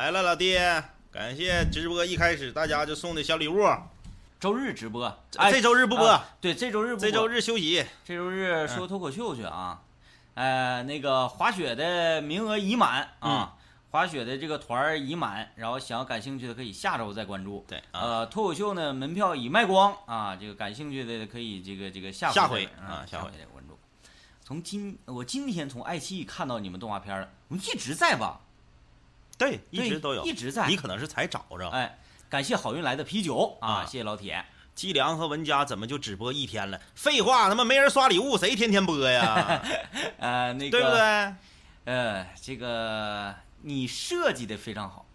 来了，老弟，感谢直播一开始大家就送的小礼物。周日直播，哎，这周日不播，对，这周日不播这周日休息，这周日说脱口秀去啊。呃，那个滑雪的名额已满啊，滑雪的这个团儿已满，然后想要感兴趣的可以下周再关注。对，呃，脱口秀呢门票已卖光啊，这个感兴趣的可以这个这个下下回啊下回再关注。从今我今天从爱奇艺看到你们动画片了，我们一直在吧？对，一直都有，一直在。你可能是才找着。哎，感谢好运来的啤酒啊，谢谢老铁。季良和文佳怎么就只播一天了？废话，他妈没人刷礼物，谁天天播呀？呃，那个对不对？呃，这个你设计的非常好。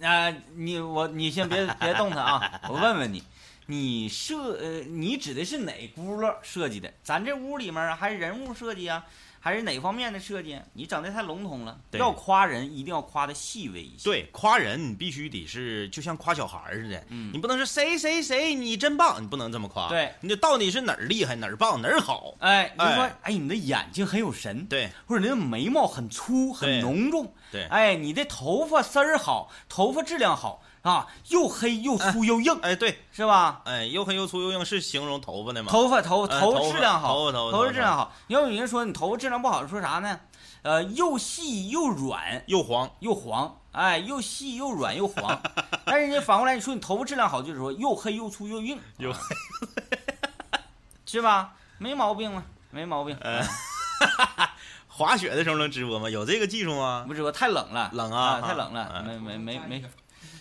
啊，你我你先别别动他啊，我问问你，你设呃，你指的是哪轱辘设计的？咱这屋里面还是人物设计啊？还是哪方面的设计？你整的太笼统了。要夸人，一定要夸的细微一些。对，夸人你必须得是就像夸小孩似的，嗯，你不能说谁谁谁你真棒，你不能这么夸。对，你到底是哪儿厉害，哪儿棒，哪儿好？哎，你说，哎，你的眼睛很有神，对，或者你的眉毛很粗很浓重，对，哎，你的头发丝儿好，头发质量好。啊，又黑又粗又硬，哎，对，是吧？哎，又黑又粗又硬是形容头发的吗？头发头头质量好，头发头头发质量好。要有人说你头发质量不好，说啥呢？呃，又细又软又黄又黄，哎，又细又软又黄。但是人家反过来你说你头发质量好，就是说又黑又粗又硬，又黑，是吧？没毛病嘛，没毛病。滑雪的时候能直播吗？有这个技术吗？不直播，太冷了，冷啊，太冷了，没没没没。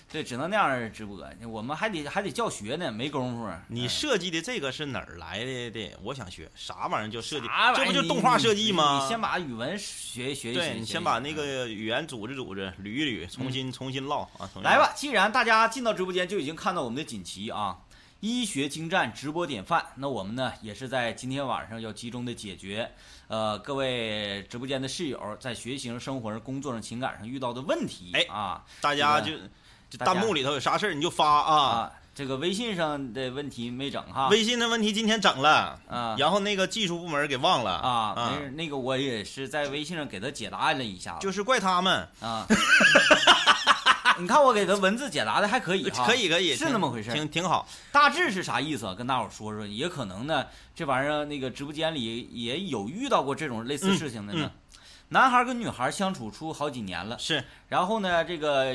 对，只能那样直播，我们还得还得教学呢，没工夫。你设计的这个是哪儿来的的？我想学啥玩意儿叫设计？这不就动画设计吗？你先把语文学学一学。对，你先把那个语言组织组织，捋一捋，重新重新唠啊。来吧，既然大家进到直播间就已经看到我们的锦旗啊，医学精湛直播典范，那我们呢也是在今天晚上要集中的解决，呃，各位直播间的室友在学习上、生活上、工作上、情感上遇到的问题。哎啊，大家就。这弹幕里头有啥事儿你就发啊！这个微信上的问题没整哈。微信的问题今天整了啊，然后那个技术部门给忘了啊。没事，那个我也是在微信上给他解答了一下。就是怪他们啊！你看我给他文字解答的还可以，可以可以，是那么回事，挺挺好。大致是啥意思？跟大伙说说，也可能呢，这玩意儿那个直播间里也有遇到过这种类似事情的呢。男孩跟女孩相处出好几年了，是。然后呢，这个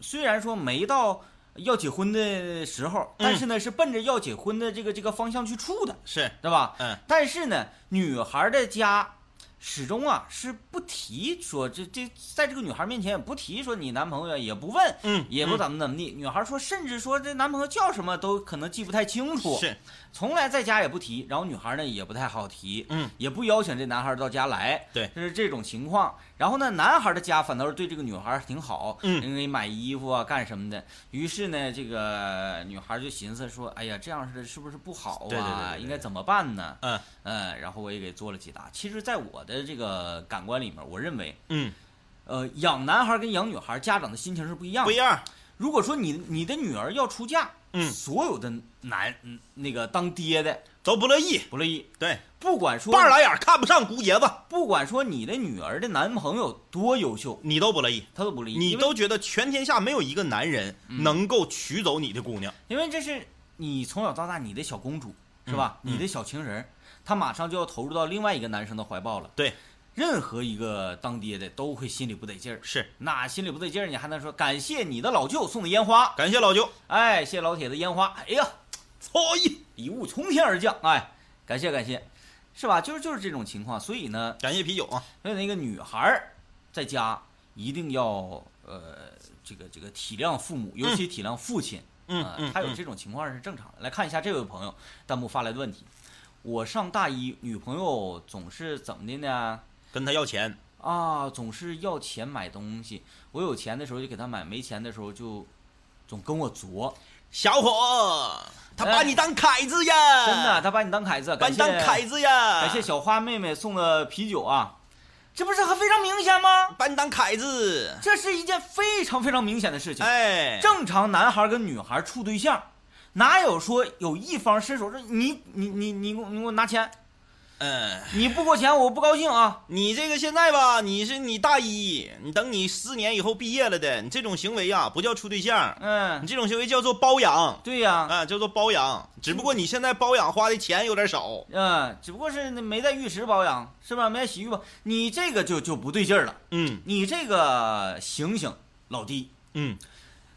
虽然说没到要结婚的时候，但是呢，是奔着要结婚的这个这个方向去处的，是，对吧？嗯。但是呢，女孩的家始终啊是不提说这这，在这个女孩面前也不提说你男朋友，也不问，嗯，也不怎么怎么地。女孩说，甚至说这男朋友叫什么都可能记不太清楚，是。从来在家也不提，然后女孩呢也不太好提，嗯，也不邀请这男孩到家来，对，就是这种情况。然后呢，男孩的家反倒是对这个女孩挺好，嗯，给买衣服啊，干什么的。于是呢，这个女孩就寻思说：“哎呀，这样式的是不是不好啊？对对对，应该怎么办呢？”嗯嗯，然后我也给做了解答。其实，在我的这个感官里面，我认为，嗯，呃，养男孩跟养女孩，家长的心情是不一样的，不一样。如果说你你的女儿要出嫁，嗯，所有的男那个当爹的。都不乐意，不乐意。对，不管说半拉眼看不上姑爷子，不管说你的女儿的男朋友多优秀，你都不乐意，他都不乐意。你都觉得全天下没有一个男人能够娶走你的姑娘，因为这是你从小到大你的小公主，是吧？你的小情人，他马上就要投入到另外一个男生的怀抱了。对，任何一个当爹的都会心里不得劲儿。是，那心里不得劲儿，你还能说感谢你的老舅送的烟花？感谢老舅，哎，谢老铁的烟花。哎呀，操一礼物从天而降，哎。感谢感谢，是吧？就是就是这种情况，所以呢，感谢啤酒啊。所以那个女孩在家一定要呃，这个这个体谅父母，尤其体谅父亲。嗯嗯，他有这种情况是正常的。来看一下这位朋友弹幕发来的问题：我上大一，女朋友总是怎么的呢？跟他要钱啊，总是要钱买东西。我有钱的时候就给他买，没钱的时候就总跟我作。小伙。他把你当凯子呀！真的，他把你当凯子，把你当凯子呀！感谢小花妹妹送的啤酒啊，这不是还非常明显吗？把你当凯子，这是一件非常非常明显的事情。哎，正常男孩跟女孩处对象，哪有说有一方伸手说你你你你你给我拿钱？嗯，你不给我钱，我不高兴啊。你这个现在吧，你是你大一，你等你四年以后毕业了的，你这种行为呀，不叫处对象，嗯你嗯，这种行为叫做包养对呀、啊，叫做包养。只不过你现在包养花的钱有点少。嗯，只不过是没在浴池包养，是吧？没在洗浴吧？你这个就就不对劲儿了。嗯你这个醒醒，老弟，嗯，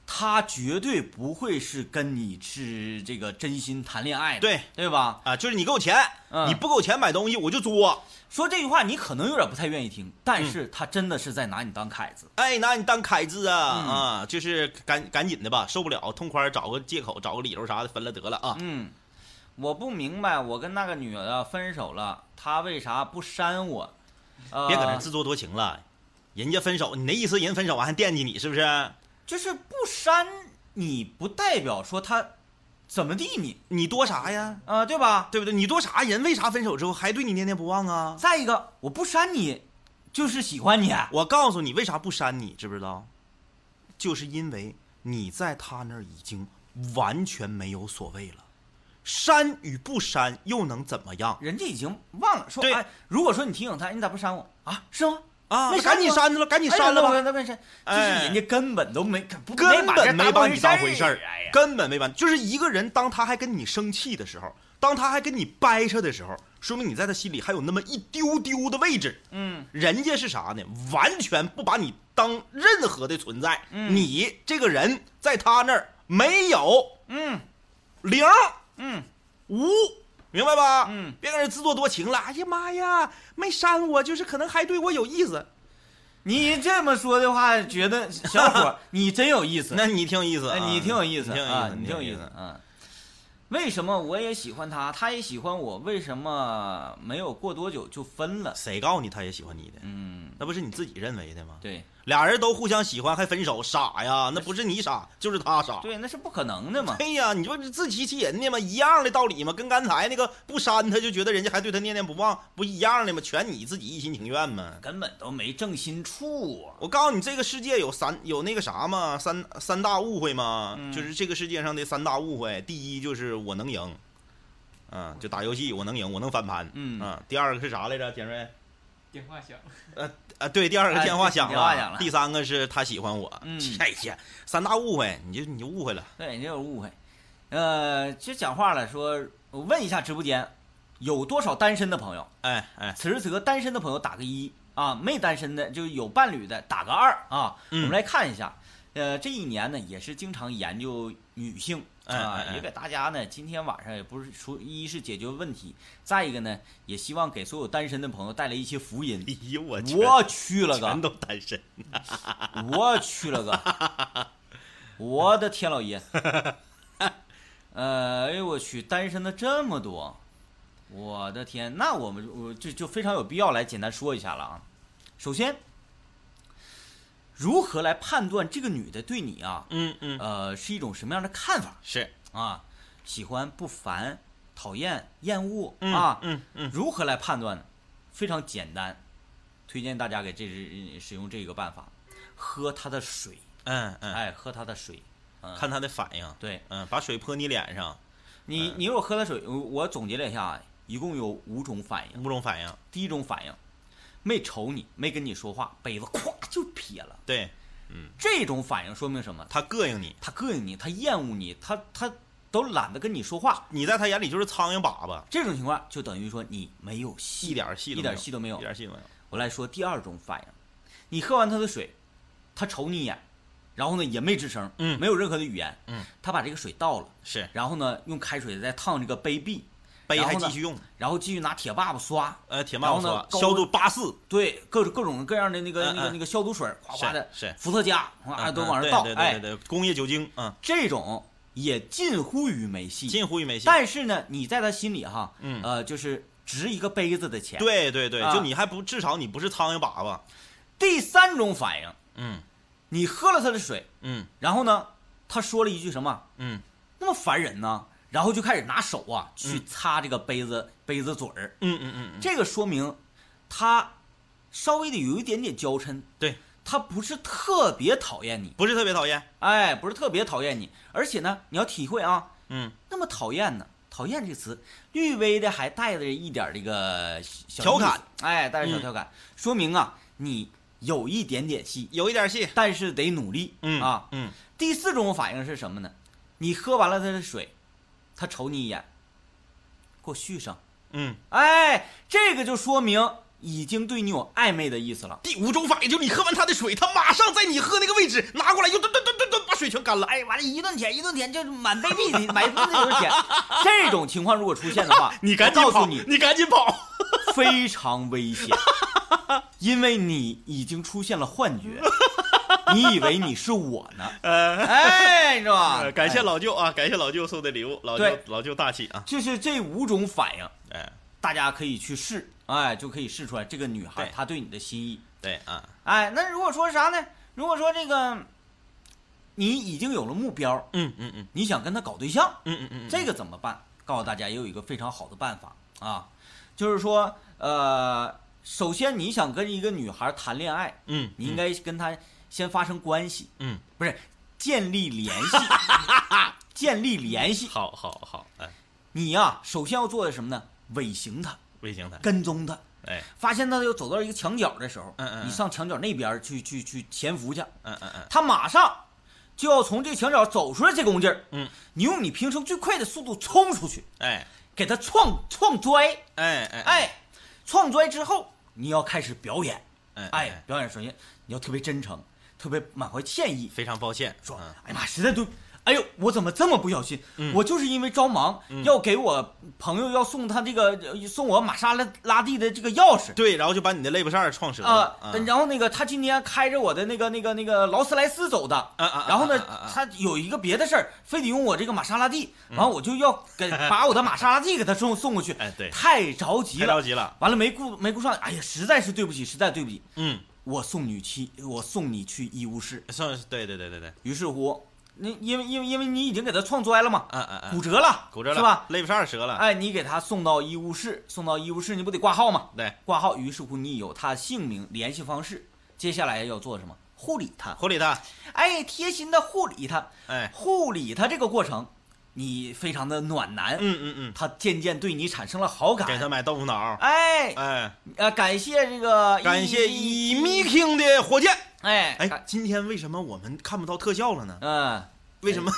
他绝对不会是跟你是这个真心谈恋爱的，对对吧？啊，就是你给我钱，嗯你不给我钱买东西我就作。说这句话你可能有点不太愿意听，嗯但是他真的是在拿你当凯子。哎，拿你当凯子啊、嗯啊！就是赶赶紧的吧，受不了，痛快找个借口，找个理由啥的分了得了啊！嗯，我不明白，我跟那个女的分手了，她为啥不删我？呃、别搁那自作多情了，人家分手，你那意思人分手完还惦记你是不是？就是不删你，不代表说他怎么地你你多啥呀？啊、对吧？对不对？你多啥？人为啥分手之后还对你念念不忘啊？再一个，我不删你，就是喜欢你。我告诉你，为啥不删你，知不知道？就是因为你在他那儿已经完全没有所谓了，删与不删又能怎么样人家已经忘了说，对哎，如果说你提醒他，你咋不删我啊？是吗？啊？没那赶紧删删了，赶紧哎删了吧。那就是哎人家根本都没，根本没把你当回事事儿根本没把，就是一个人，当他还跟你生气的时候，当他还跟你掰扯的时候，说明你在他心里还有那么一丢丢的位置。嗯，人家是啥呢？完全不把你当任何的存在。嗯你这个人在他那儿没有嗯零嗯无，明白吧？嗯，别搁这自作多情了。哎呀妈呀，没删我，就是可能还对我有意思。你这么说的话，觉得小伙 你真有意思，那你挺有意思你挺有意思你挺有意啊，思，你挺有意意思。嗯。为什么我也喜欢他，他也喜欢我？为什么没有过多久就分了？谁告诉你他也喜欢你的？嗯，那不是你自己认为的吗？对俩人都互相喜欢还分手，傻呀？那不是你傻，就是他傻。对，那是不可能的嘛。对呀，你说自欺欺人的嘛？一样的道理嘛？跟刚才那个不删他就觉得人家还对他念念不忘，不一样的嘛？全你自己一心情愿嘛？根本都没正心处啊。我告诉你，这个世界有三有那个啥嘛？三三大误会嘛？嗯就是这个世界上的三大误会。第一就是我能赢，嗯，就打游戏我能赢，我能翻盘，嗯第二个是啥来着？简瑞？电话响，啊，对，第二个哎电话响了第三个是他喜欢我。嗯哎呀，三大误会，你就你就误会了。对，你这有误会。呃，其实讲话了，说我问一下直播间有多少单身的朋友？哎哎，此时此刻单身的朋友打个一啊，没单身的就有伴侣的打个二啊。嗯我们来看一下，呃，这一年呢也是经常研究女性哎啊也给大家呢今天晚上也不是说一是解决问题，再一个呢也希望给所有单身的朋友带来一些福音。哎呦我去，我去了个，全都单身。我去了个，我的天老爷！呃，哎呦我去，单身的这么多，我的天，那我们我就就非常有必要来简单说一下了啊。首先，如何来判断这个女的对你啊，嗯嗯，呃，是一种什么样的看法是啊？喜欢不烦，讨厌厌恶嗯啊？嗯嗯，如何来判断呢？非常简单，推荐大家给这支使用这个办法，喝她的水，嗯嗯，哎，喝她的水，嗯，看她的反应。对嗯，把水泼你脸上，你，你如果喝了水，我我总结了一下啊，一共有五种反应。五种反应。第一种反应，没瞅你，没跟你说话，杯子咵就撇了。对嗯这种反应说明什么？他膈应你，他膈应你，他厌恶你，他他都懒得跟你说话。你在他眼里就是苍蝇粑粑，这种情况就等于说你没有戏，一点戏都一点没有戏都没有一。点戏都没有。我来说第二种反应，你喝完他的水，他瞅你一眼，然后呢也没吱声，嗯没有任何的语言，嗯，他把这个水倒了，是然后呢用开水再烫这个杯壁，杯还继续用，然后继续拿铁爸爸刷，呃，铁爸爸刷消毒八四，对，各种各种各样的那个、那个那个消毒水，哗哗的，是是伏特加，哗嗯都往上倒，对对对工业酒精，嗯，这种也近乎于没戏，近乎于没戏。但是呢，你在他心里哈，嗯呃，就是值一个杯子的钱。，对对对，啊就你还不至少你不是苍蝇粑粑，第三种反应，嗯你喝了他的水，嗯然后呢，他说了一句什么？嗯那么烦人呢？然后就开始拿手啊去擦这个杯子、杯子嘴儿，嗯嗯嗯嗯，这个说明他稍微的有一点点娇嗔，对，他不是特别讨厌你，不是特别讨厌，哎，不是特别讨厌你，而且呢，你要体会啊，嗯。那么讨厌呢，讨厌这个词，略微的还带着一点这个小调侃。哎，带着小嗯调侃，说明啊你有一点点戏，有一点戏，但是得努力，嗯啊。嗯，第四种反应是什么呢？你喝完了他的水，他瞅你一眼，给我续上，嗯，哎，这个就说明已经对你有暧昧的意思了。第五种反应就是你喝完他的水，他马上在你喝那个位置拿过来，又吨吨吨吨吨把水全干了。哎，完了，一顿舔，一顿舔，就是满杯壁的，满杯子都是舔。这种情况如果出现的话，你赶紧跑，我告诉你，你赶紧跑。非常危险，因为你已经出现了幻觉，你以为你是我呢？哎，你知道吧？呃感谢哎老舅啊，感谢老舅送的礼物，老舅老舅大气啊。就是这五种反应，哎，大家可以去试，哎，就可以试出来这个女孩她对你的心意。对啊，哎，那如果说啥呢？如果说这个你已经有了目标，嗯嗯嗯你想跟她搞对象，嗯嗯嗯，这个怎么办？告诉大家也有一个非常好的办法啊，就是说，呃，首先你想跟一个女孩谈恋爱，嗯，你应该跟她先发生关系，嗯，不是建立联系，建立联系。好好好，哎，你呀、首先要做的什么呢？尾行他，尾行他，跟踪他。哎，发现他又走到一个墙角的时候，嗯嗯嗯。你上墙角那边去去去潜伏去，嗯嗯嗯，他马上就要从这墙角走出来，这功劲儿，嗯，你用你平生最快的速度冲出去，哎。给他撞撞拽，哎哎哎，撞拽之后你要开始表演，哎哎，，表演首先你要特别真诚，特别满怀歉意，非常抱歉，说嗯：“哎呀妈，实在对，哎呦，我怎么这么不小心？嗯。我就是因为着忙，要给我朋友要送他这个呃送我玛莎拉拉蒂的这个钥匙。对，然后就把你的肋巴扇撞折啊了，啊，然后那个他今天开着我的那个那个那个劳斯莱斯走的，然后呢他有一个别的事儿，非得用我这个玛莎拉蒂，然后我就要给把我的玛莎拉蒂给他送送过去，哎对。太着急了，太着急了，完了没顾没顾上，哎呀，实在是对不起，实在对不起，嗯，我送你去，我送你去医务室。算是对对对对对，于是乎，你因为因为因为你已经给他撞摔了嘛，嗯嗯嗯，骨折了，骨折了是吧？？肋巴扇折了，哎，你给他送到医务室，送到医务室，你不得挂号吗？对，挂号，于是乎你有他姓名、联系方式，接下来要做什么？护理他，护理他，哎，贴心的护理他，哎，护理他这个过程，你非常的暖男，嗯嗯嗯，他渐渐对你产生了好感。给他买豆腐脑，哎，哎，呃，感谢这个，感谢以 Meeting 的火箭。哎哎，今天为什么我们看不到特效了呢？嗯，为什么？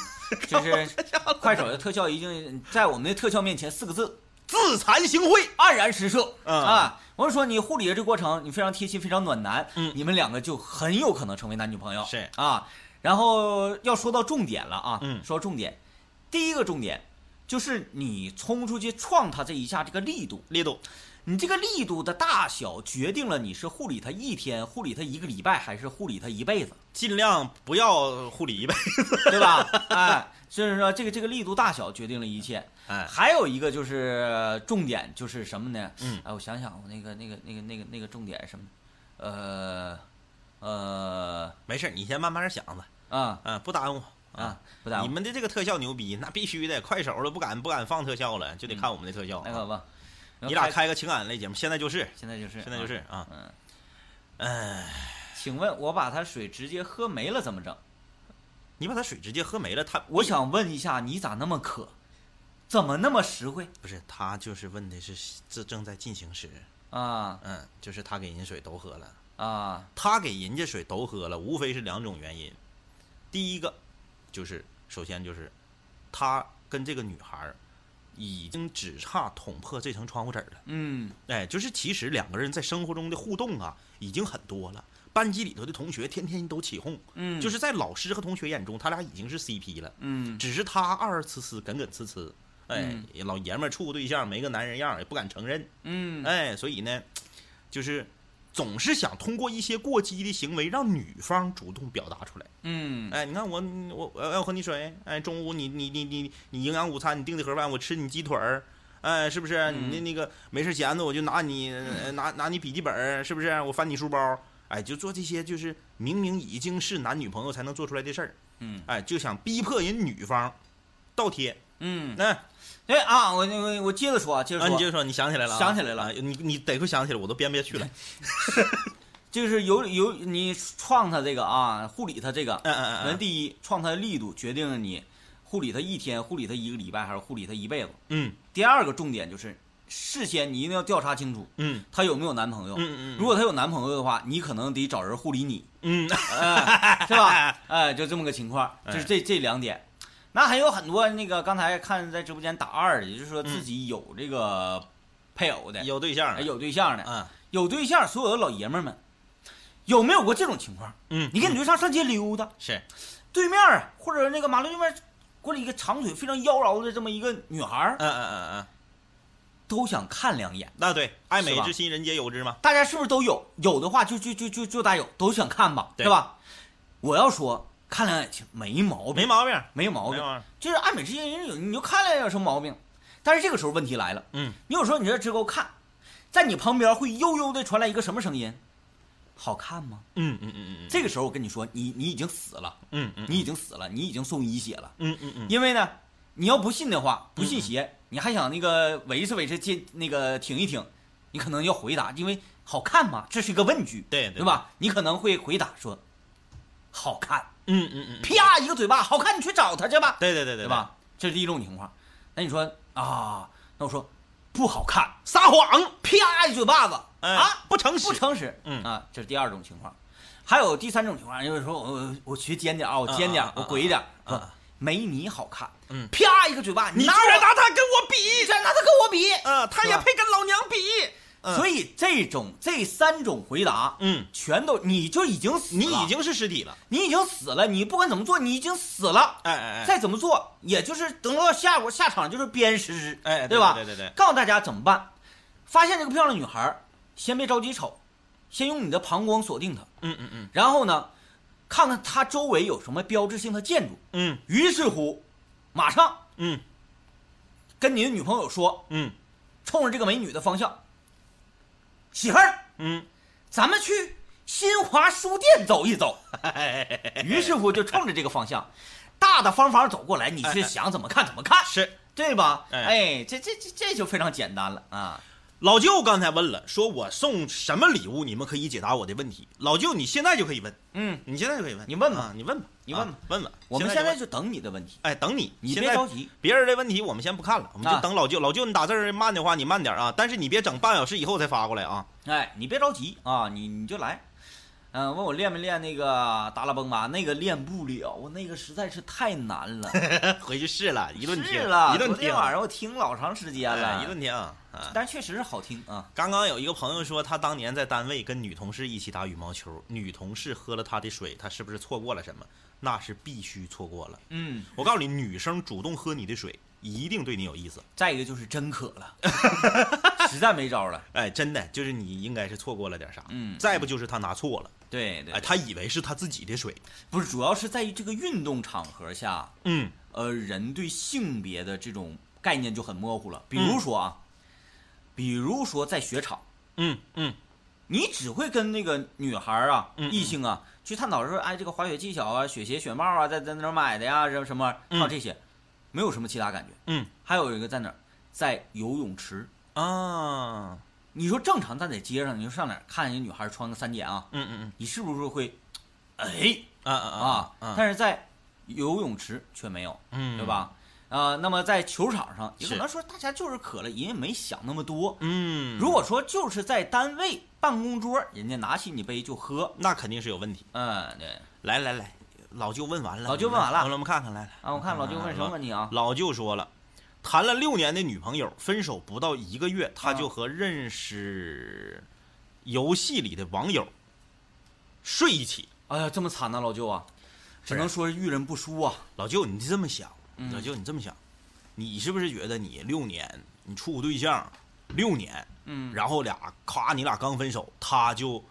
就是 快手的特效已经在我们的特效面前四个字自惭形秽。黯然失色、嗯啊！我是说，你护理的这过程，你非常贴心，非常暖男，嗯你们两个就很有可能成为男女朋友。是啊，然后要说到重点了啊，嗯说到重点，第一个重点就是你冲出去撞他这一下这个力度，力度，你这个力度的大小决定了你是护理他一天、护理他一个礼拜，还是护理他一辈子，尽量不要护理一辈子。对吧？哎，所以说这个这个力度大小决定了一切。哎，还有一个就是重点就是什么呢？嗯哎，我想想，我那个那个那个那个那个重点什么？呃呃没事，你先慢慢想吧。啊嗯，不耽误啊，你们的这个特效牛逼，那必须的。快手都不敢不敢放特效了，就得看我们的特效。那个吧，你俩开个情感类节目，现在就是，现在就是现在就是啊。嗯，哎，请问我把他水直接喝没了怎么整？你把他水直接喝没了，他我想问一下，你咋那么渴？怎么那么实惠不是他就是问的是这正在进行时，啊嗯，就是他给人水都喝了，啊他给人家水都喝了，无非是两种原因。第一个就是首先就是他跟这个女孩儿已经只差捅破这层窗户纸了。嗯哎，就是其实两个人在生活中的互动啊，已经很多了。班级里头的同学天天都起哄，嗯，就是在老师和同学眼中，他俩已经是 CP 了。嗯只是他二二呲呲，耿耿呲呲，哎，老爷们儿处个对象没个男人样，也不敢承认，嗯哎，所以呢，就是总是想通过一些过激的行为让女方主动表达出来。嗯哎，你看我我我要喝你水，哎，中午你你你你你营养午餐你订的盒饭，我吃你鸡腿儿。哎，是不是？你那那个没事闲的，我就拿你呃拿拿你笔记本，是不是？我翻你书包，哎，就做这些，就是明明已经是男女朋友才能做出来的事儿，嗯哎，就想逼迫人女方倒贴。嗯，那对啊，我我我接着说啊，接着啊，说，你接着说，你想起来了啊？想起来了啊你你得会想起来，我都编不下去了。就是有有你创他这个啊，护理他这个，嗯嗯嗯嗯，那第一，创他的力度决定了你护理他一天，护理他一个礼拜，还是护理他一辈子？嗯第二个重点就是，事先你一定要调查清楚嗯他有没有男朋友。嗯嗯如果他有男朋友的话，你可能得找人护理你，嗯，哎，是吧？哎，就这么个情况，哎就是这这两点。那还有很多那个刚才看在直播间打二的，也就是说自己有这个配偶的，有对象了，哎有对象的，嗯有对象，所有的老爷们们，有没有过这种情况？嗯，你跟你对象上街溜达，是对面啊或者那个马路对面过来一个长腿非常妖娆的这么一个女孩儿，嗯嗯嗯嗯，都想看两眼。那对，爱美之心人皆有之嘛。大家是不是都有？有的话就就就就就大有，都想看吧，对是吧？我要说看两眼其实没毛病，没毛病，没毛病。就是爱美之心人有，你就看两眼有什么毛病？但是这个时候问题来了，嗯，你有时候你这直勾看，在你旁边会悠悠的传来一个什么声音？好看吗？嗯嗯嗯嗯这个时候我跟你说，你你已经死了，嗯嗯你已经死了，你已经送医血了。嗯嗯嗯，因为呢，你要不信的话，不信邪，你还想那个维持维持接那个挺一挺，你可能要回答，因为好看嘛，这是一个问句，对对对？吧？你可能会回答说，好看，嗯嗯嗯，啪一个嘴巴，好看，你去找他去吧，对对对对对？吧？这是第一种情况。那你说啊，那我说不好看，撒谎，啪一嘴巴子。哎。啊，不诚实。不诚实，嗯。啊，这是第二种情况。还有第三种情况，就是说我我学尖点啊，我尖点啊啊，我鬼一点，啊没你好看，嗯。啪一个嘴巴，你居然拿他跟我比。你，居然拿他跟我比，嗯，他也配跟老娘比。所以这种这三种回答，嗯，全都你就已经死了，你已经是尸体了。你已经死了，你不管怎么做，你已经死了。哎哎哎，再怎么做，也就是等到下午下场就是鞭尸，哎，对吧？对对对，告诉大家怎么办？发现这个漂亮女孩，先别着急瞅，先用你的膀胱锁定她，嗯嗯嗯然后呢，看看她周围有什么标志性的建筑。嗯于是乎，马上嗯跟你的女朋友说，嗯冲着这个美女的方向，媳妇儿，嗯咱们去新华书店走一走。嗯，于是乎就冲着这个方向，大大方方走过来，你是想怎么看怎么看，是对吧？哎哎，这这这这就非常简单了啊！老舅刚才问了，说我送什么礼物，你们可以解答我的问题。老舅，你现在就可以问，嗯，你现在就可以问，你问吧啊你问吧，你问吧啊问吧。我们现在就等你的问题，哎等你，你别着急。别人的问题我们先不看了，我们就啊等老舅。老舅，你打字慢的话，你慢点啊，但是你别整半小时以后才发过来啊。哎，你别着急啊，你你就来。嗯、问我练没练那个达拉崩吧？那个练不了，那个实在是太难了。回去试了一顿听，一顿听，昨天晚上我听老长时间了，哎一顿听啊。但确实是好听啊。刚刚有一个朋友说，他当年在单位跟女同事一起打羽毛球，女同事喝了他的水，他是不是错过了什么？那是必须错过了。嗯，我告诉你，女生主动喝你的水，一定对你有意思。再一个就是真渴了，实在没招了。哎，真的就是你应该是错过了点啥。嗯再不就是他拿错了，对对哎，，他以为是他自己的水。不是，主要是在于这个运动场合下，嗯呃，人对性别的这种概念就很模糊了。比如说啊，比如说在雪场，嗯嗯你只会跟那个女孩啊、嗯嗯异性啊去探讨说，哎，这个滑雪技巧啊、雪鞋、雪帽啊，在在哪儿买的呀，什么什么，嗯靠这些，没有什么其他感觉。嗯还有一个在哪儿，在游泳池。啊，你说正常站在街上，你说上哪儿看人女孩穿个三点啊，嗯嗯你是不是会，哎啊啊？啊，但是在游泳池却没有。嗯对？吧？呃，那么在球场上，也可能说大家就是渴了，人也没想那么多。嗯，如果说就是在单位办公桌，人家拿起你杯就喝，那肯定是有问题。嗯，对。来来来，老舅问完了，老舅问完了我们看看来来。啊，我看老舅问什么问题啊？老舅说了，谈了六年的女朋友，分手不到一个月，他啊就和认识游戏里的网友睡一起。哎呀，这么惨呐，老舅啊，只能说是遇人不淑啊。老舅，你这么想，嗯老舅你这么想，你是不是觉得你六年你处个对象六年，嗯，然后俩咔你俩刚分手，他就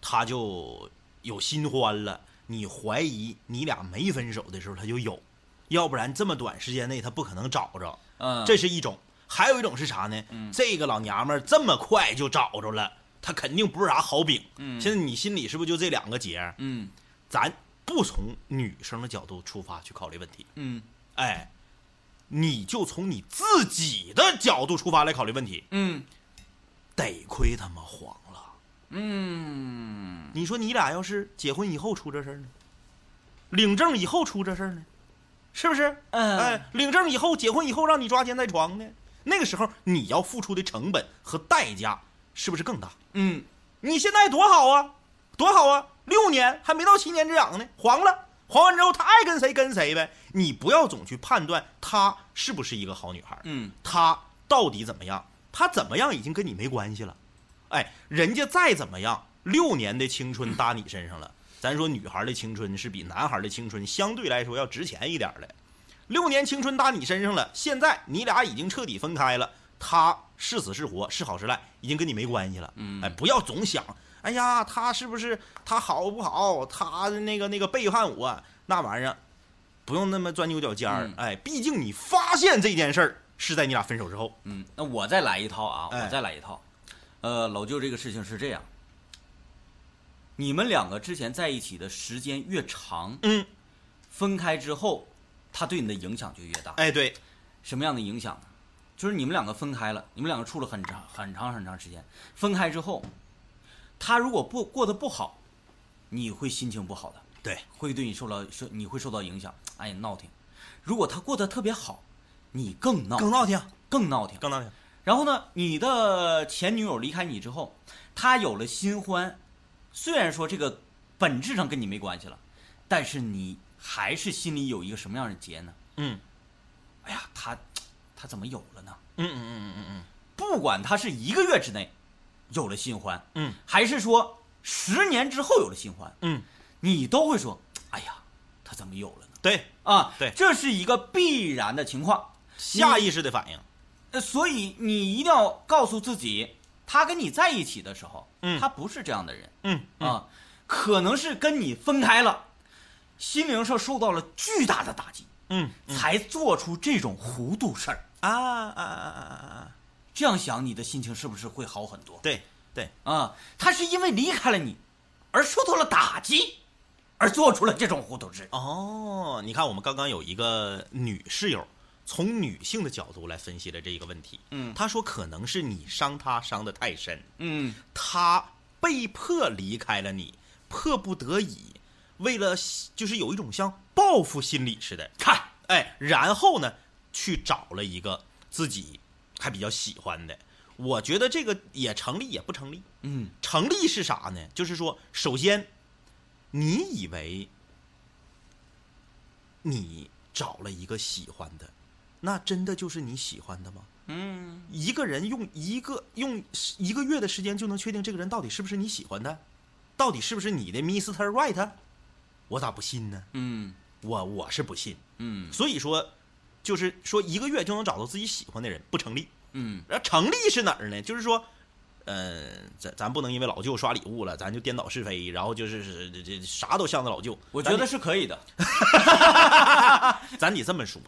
他就有新欢了，你怀疑你俩没分手的时候他就有，要不然这么短时间内他不可能找着。嗯，这是一种，还有一种是啥呢？嗯这个老娘们儿这么快就找着了，她肯定不是啥好饼。嗯现在你心里是不是就这两个结？嗯咱不从女生的角度出发去考虑问题，嗯哎，你就从你自己的角度出发来考虑问题。嗯得亏他妈黄了，嗯，你说你俩要是结婚以后出这事儿呢？领证以后出这事儿呢？是不是？嗯哎，领证以后，结婚以后让你抓奸在床呢，那个时候你要付出的成本和代价是不是更大？嗯，你现在多好啊，多好啊，六年还没到七年之痒呢，黄了，黄完之后他爱跟谁跟谁呗，你不要总去判断她是不是一个好女孩，嗯，她到底怎么样，她怎么样已经跟你没关系了，哎，人家再怎么样，六年的青春搭你身上了，咱说女孩的青春是比男孩的青春相对来说要值钱一点的，六年青春搭你身上了，现在你俩已经彻底分开了，她是死是活是好是赖已经跟你没关系了，嗯。哎，不要总想，哎呀，他是不是他好不好，他那个那个背叛我那玩意儿，不用那么钻牛角尖儿。嗯，哎，毕竟你发现这件事儿是在你俩分手之后，嗯，那我再来一套啊，哎。我再来一套。呃，老舅这个事情是这样，你们两个之前在一起的时间越长，嗯，分开之后，他对你的影响就越大。哎，对，什么样的影响呢？就是你们两个分开了，你们两个处了很长很长很长时间，分开之后，他如果不过得不好，你会心情不好的，对，会对你受到受你会受到影响，哎，闹挺。如果他过得特别好，你更闹更闹挺，更闹挺。更闹挺，然后呢，你的前女友离开你之后，他有了新欢，虽然说这个本质上跟你没关系了，但是你还是心里有一个什么样的结呢？嗯哎呀，他他怎么有了呢？嗯嗯嗯嗯嗯嗯不管他是一个月之内有了新欢，嗯。还是说十年之后有了新欢，嗯，你都会说，哎呀，他怎么有了呢？对，啊，对。这是一个必然的情况。下意识的反应，呃，所以你一定要告诉自己，他跟你在一起的时候，嗯。他不是这样的人。嗯嗯。啊，可能是跟你分开了，心灵上受到了巨大的打击，嗯才做出这种糊涂事儿。啊啊啊啊啊啊，这样想，你的心情是不是会好很多？对对，啊，他是因为离开了你，而受到了打击，而做出了这种糊涂事。哦，你看我们刚刚有一个女室友，从女性的角度来分析了这一个问题。嗯她说可能是你伤她伤得太深，嗯她被迫离开了你，迫不得已，为了就是有一种像报复心理似的，看，哎，然后呢，去找了一个自己还比较喜欢的。我觉得这个也成立，也不成立。嗯成立是啥呢？就是说，首先，你以为你找了一个喜欢的，那真的就是你喜欢的吗？嗯一个人用一个用一个月的时间就能确定这个人到底是不是你喜欢的，到底是不是你的 Mr. Right？我咋不信呢？嗯我我是不信。嗯所以说，就是说一个月就能找到自己喜欢的人不成立。嗯然后成立是哪儿呢？就是说，呃，咱咱不能因为老舅刷礼物了，咱就颠倒是非，然后就是是这这啥都向着老舅。我觉得是可以的。咱得咱得这么说，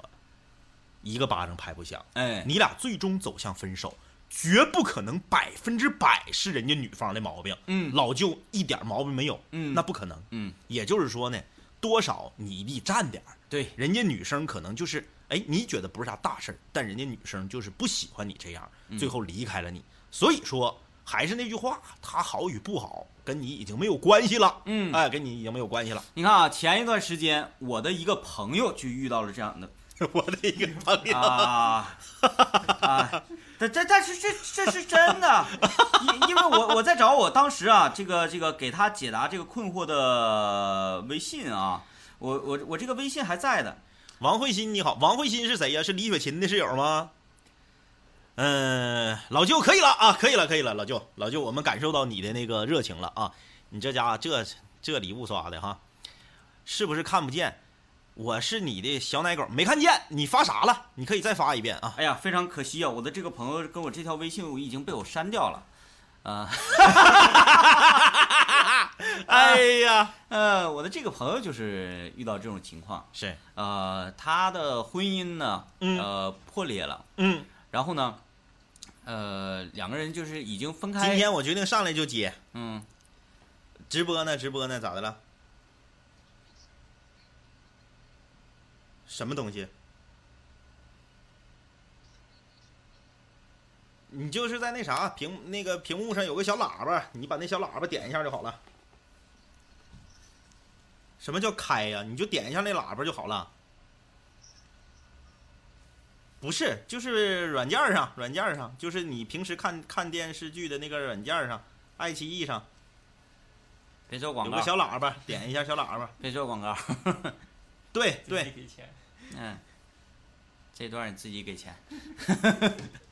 一个巴掌拍不响。哎，你俩最终走向分手，绝不可能百分之百是人家女方的毛病。嗯老舅一点毛病没有。嗯那不可能。嗯，也就是说呢，多少你得占点儿。对，人家女生可能就是，哎，你觉得不是啥大事儿，但人家女生就是不喜欢你这样，嗯最后离开了你。所以说，还是那句话，他好与不好跟你已经没有关系了。嗯哎，跟你已经没有关系了。你看啊，前一段时间我的一个朋友就遇到了这样的 我的一个朋友，啊啊，但但但是这这是真的，因因为我我在找我当时啊，这个这个给他解答这个困惑的微信啊，我我我这个微信还在的，王慧欣你好，王慧欣是谁呀？是李雪琴的室友吗？嗯、老舅可以了啊，可以了，可以了，老舅，老舅，我们感受到你的那个热情了啊！你这家这这礼物刷的哈，是不是看不见？我是你的小奶狗，没看见，你发啥了？你可以再发一遍啊！哎呀，非常可惜啊，我的这个朋友跟我这条微信我已经被我删掉了，啊、哎呀，呃，我的这个朋友就是遇到这种情况，是，呃，他的婚姻呢，嗯。呃，破裂了，嗯，然后呢，呃，两个人就是已经分开，今天我决定上来就接。嗯，直播呢，直播呢，咋的了？什么东西？你就是在那啥屏那个屏幕上有个小喇叭，你把那小喇叭点一下就好了。什么叫开呀、你就点一下那喇叭就好了。不是，就是软件上，软件上，就是你平时看看电视剧的那个软件上，爱奇艺上别做广告有个，小喇叭，点一下小喇叭。别做广告。对对，给钱。嗯，这段你自己给钱。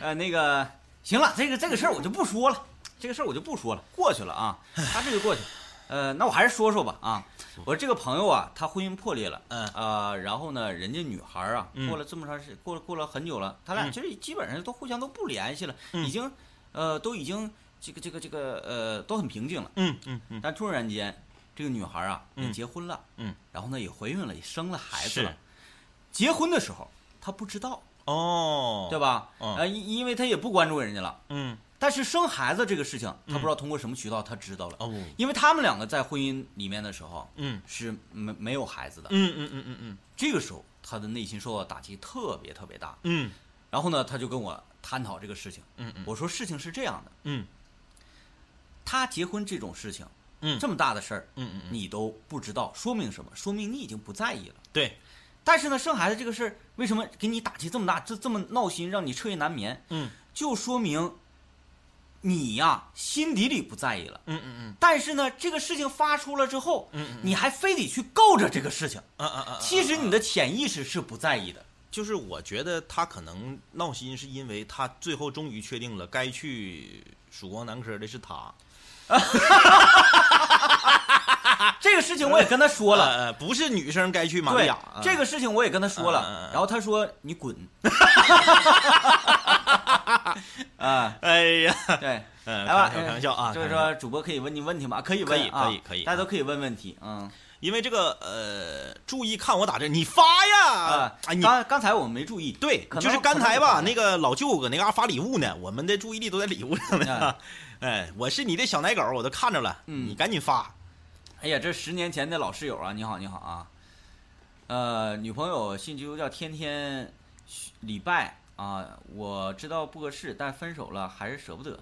呃，那个行了，这个这个事儿我就不说了，这个事儿我就不说了，过去了啊，他这就过去了。呃，那我还是说说吧啊，我这个朋友啊，他婚姻破裂了，嗯呃，然后呢，人家女孩啊，嗯过了这么长时间，过了过了很久了，他俩嗯其实基本上都互相都不联系了，嗯已经呃都已经这个这个这个呃都很平静了。嗯嗯嗯，但突然间，这个女孩啊也嗯结婚了，嗯，然后呢也怀孕了，也生了孩子了。结婚的时候她不知道，哦，对吧？啊呃，因因为他也不关注人家了。嗯，但是生孩子这个事情，她嗯不知道通过什么渠道，他知道了。哦，因为他们两个在婚姻里面的时候嗯是没没有孩子的，嗯嗯嗯嗯嗯这个时候他的内心受到打击特别特别大。嗯然后呢，他就跟我探讨这个事情。嗯嗯我说事情是这样的，嗯他结婚这种事情，嗯这么大的事儿，嗯嗯，你都不知道，说明什么？说明你已经不在意了。对，但是呢，生孩子这个事儿，为什么给你打击这么大，这这么闹心，让你彻夜难眠？嗯就说明你呀、心底里不在意了。嗯嗯嗯但是呢，这个事情发出了之后，嗯嗯你还非得去够着这个事情。嗯啊啊啊，其实你的潜意识是不在意的。就是我觉得他可能闹心，是因为他最后终于确定了该去曙光男科的是他。这个事情我也跟他说了，呃，不是女生该去玛利对亚。这个事情我也跟他说了嗯，然后他说你滚。啊，哎呀，对，嗯，来吧，开玩笑啊，就是说主播可以问你问题吗？可以可以问啊，可以可以大家都可以问问题，嗯因为这个呃，注意看我打这，你发呀啊。刚刚才我们没注意，对就是刚才吧，那个老舅搁那嘎发礼物呢，我们的注意力都在礼物上呢啊。哎，我是你的小奶狗，我都看着了，嗯你赶紧发。哎呀，这十年前的老室友啊，你好，你好啊。呃，女朋友信基督教，天天礼拜啊。我知道不合适，但分手了还是舍不得。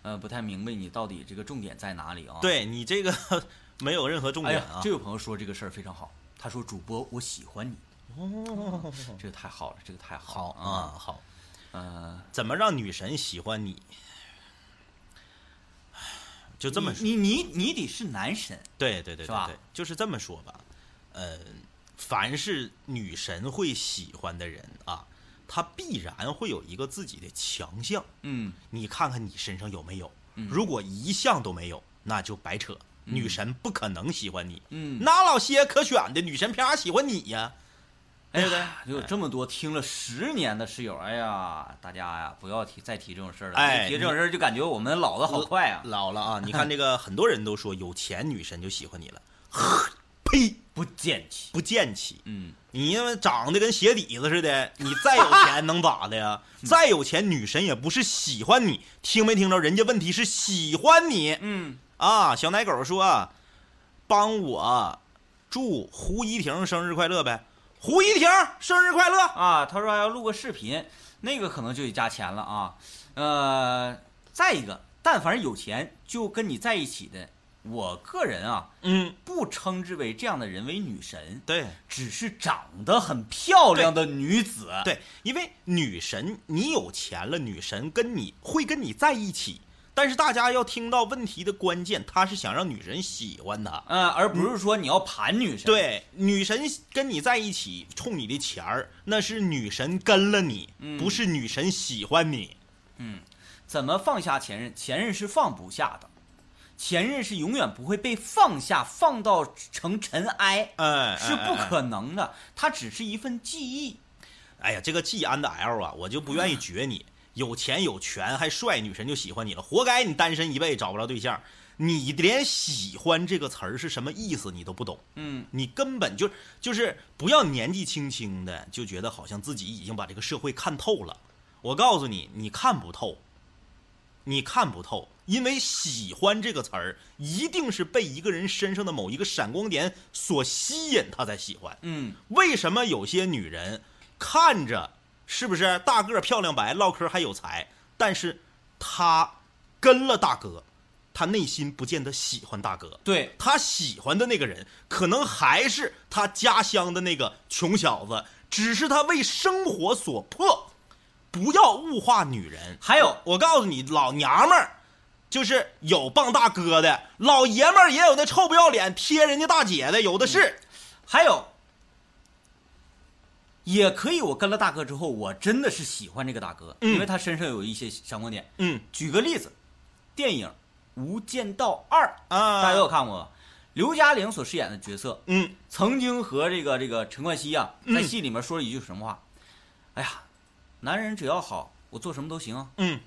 呃，不太明白你到底这个重点在哪里啊？，对你这个 没有任何重点啊。这位朋友说这个事儿非常好，他说主播我喜欢你，哦，这个太好了，这个太好了啊，好。呃，怎么让女神喜欢你？就这么说，你你你你得是男神，对对对是吧就是这么说吧。呃，凡是女神会喜欢的人啊，她必然会有一个自己的强项。嗯你看看你身上有没有？嗯如果一项都没有，那就白扯。嗯女神不可能喜欢你，嗯，哪老些可选的？女神凭啥喜欢你呀？对不对？哎有这么多听了十年的室友，哎呀，大家呀，不要提再提这种事儿了。哎一提这种事儿就感觉我们老的好快啊！老了啊！你看这个，很多人都说有钱女神就喜欢你了，呸，不见气。不见气。嗯，你因为长得跟鞋底子似的，你再有钱能咋的呀？再有钱，女神也不是喜欢你，听没听着？人家问题是喜欢你嗯，啊！小奶狗说，帮我祝胡一婷生日快乐呗！胡一婷生日快乐！啊，他说要录个视频，那个可能就得加钱了啊。呃，再一个，但凡有钱就跟你在一起的，我个人啊，嗯，不称之为这样的人为女神，对只是长得很漂亮的女子。对，因为女神你有钱了，女神跟你会跟你在一起，但是大家要听到问题的关键，他是想让女神喜欢他。嗯，而不是说你要盘女神。，对，女神跟你在一起，冲你的钱儿，那是女神跟了你，嗯不是女神喜欢你。嗯怎么放下前任？前任是放不下的，前任是永远不会被放下，放到成尘埃，嗯，是不哎。可能的。它只是一份记忆。哎呀，这个季安的 L 啊，我就不愿意绝你。有钱有权还帅，女神就喜欢你了，活该你单身一辈子找不着对象。你连喜欢这个词儿是什么意思你都不懂。嗯，你根本就就是不要年纪轻轻的就觉得好像自己已经把这个社会看透了。我告诉你，你看不透，你看不透，因为喜欢这个词儿一定是被一个人身上的某一个闪光点所吸引，他才喜欢。嗯，为什么有些女人看着是不是大个漂亮白，唠嗑还有才，但是他跟了大哥，他内心不见得喜欢大哥。对，他喜欢的那个人，可能还是他家乡的那个穷小子，只是他为生活所迫，不要物化女人。还有我告诉你，老娘们儿就是有傍大哥的，老爷们儿也有那臭不要脸贴人家大姐的，有的是。还有，也可以，我跟了大哥之后，我真的是喜欢这个大哥，嗯。因为他身上有一些闪光点。嗯。举个例子，电影《无间道二》，啊，大家有看过吗？刘嘉玲所饰演的角色，嗯。曾经和这个这个陈冠希啊，嗯。在戏里面说了一句什么话？哎呀，男人只要好，我做什么都行啊。嗯。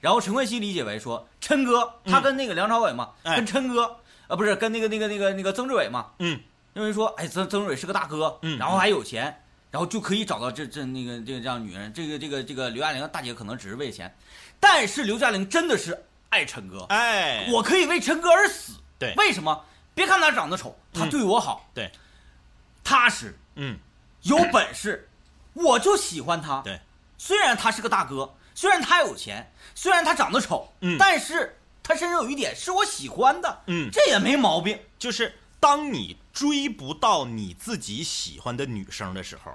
然后陈冠希理解为说，琛哥他跟那个梁朝伟嘛，哎。跟琛哥啊不是跟那个那个那个那个曾志伟嘛，嗯。认为说，哎，曾曾志伟是个大哥，嗯。然后还有钱，然后就可以找到这这那个这个这样女人，这个这个这个刘嘉玲大姐可能只是为钱，但是刘嘉玲真的是爱陈哥，哎，我可以为陈哥而死。对为什么？别看他长得丑，他嗯对我好，对，踏实，嗯有本事，我就喜欢他。对，虽然他是个大哥，虽然他有钱，虽然他长得丑，嗯但是他身上有一点是我喜欢的，嗯，这也没毛病。就是当你追不到你自己喜欢的女生的时候，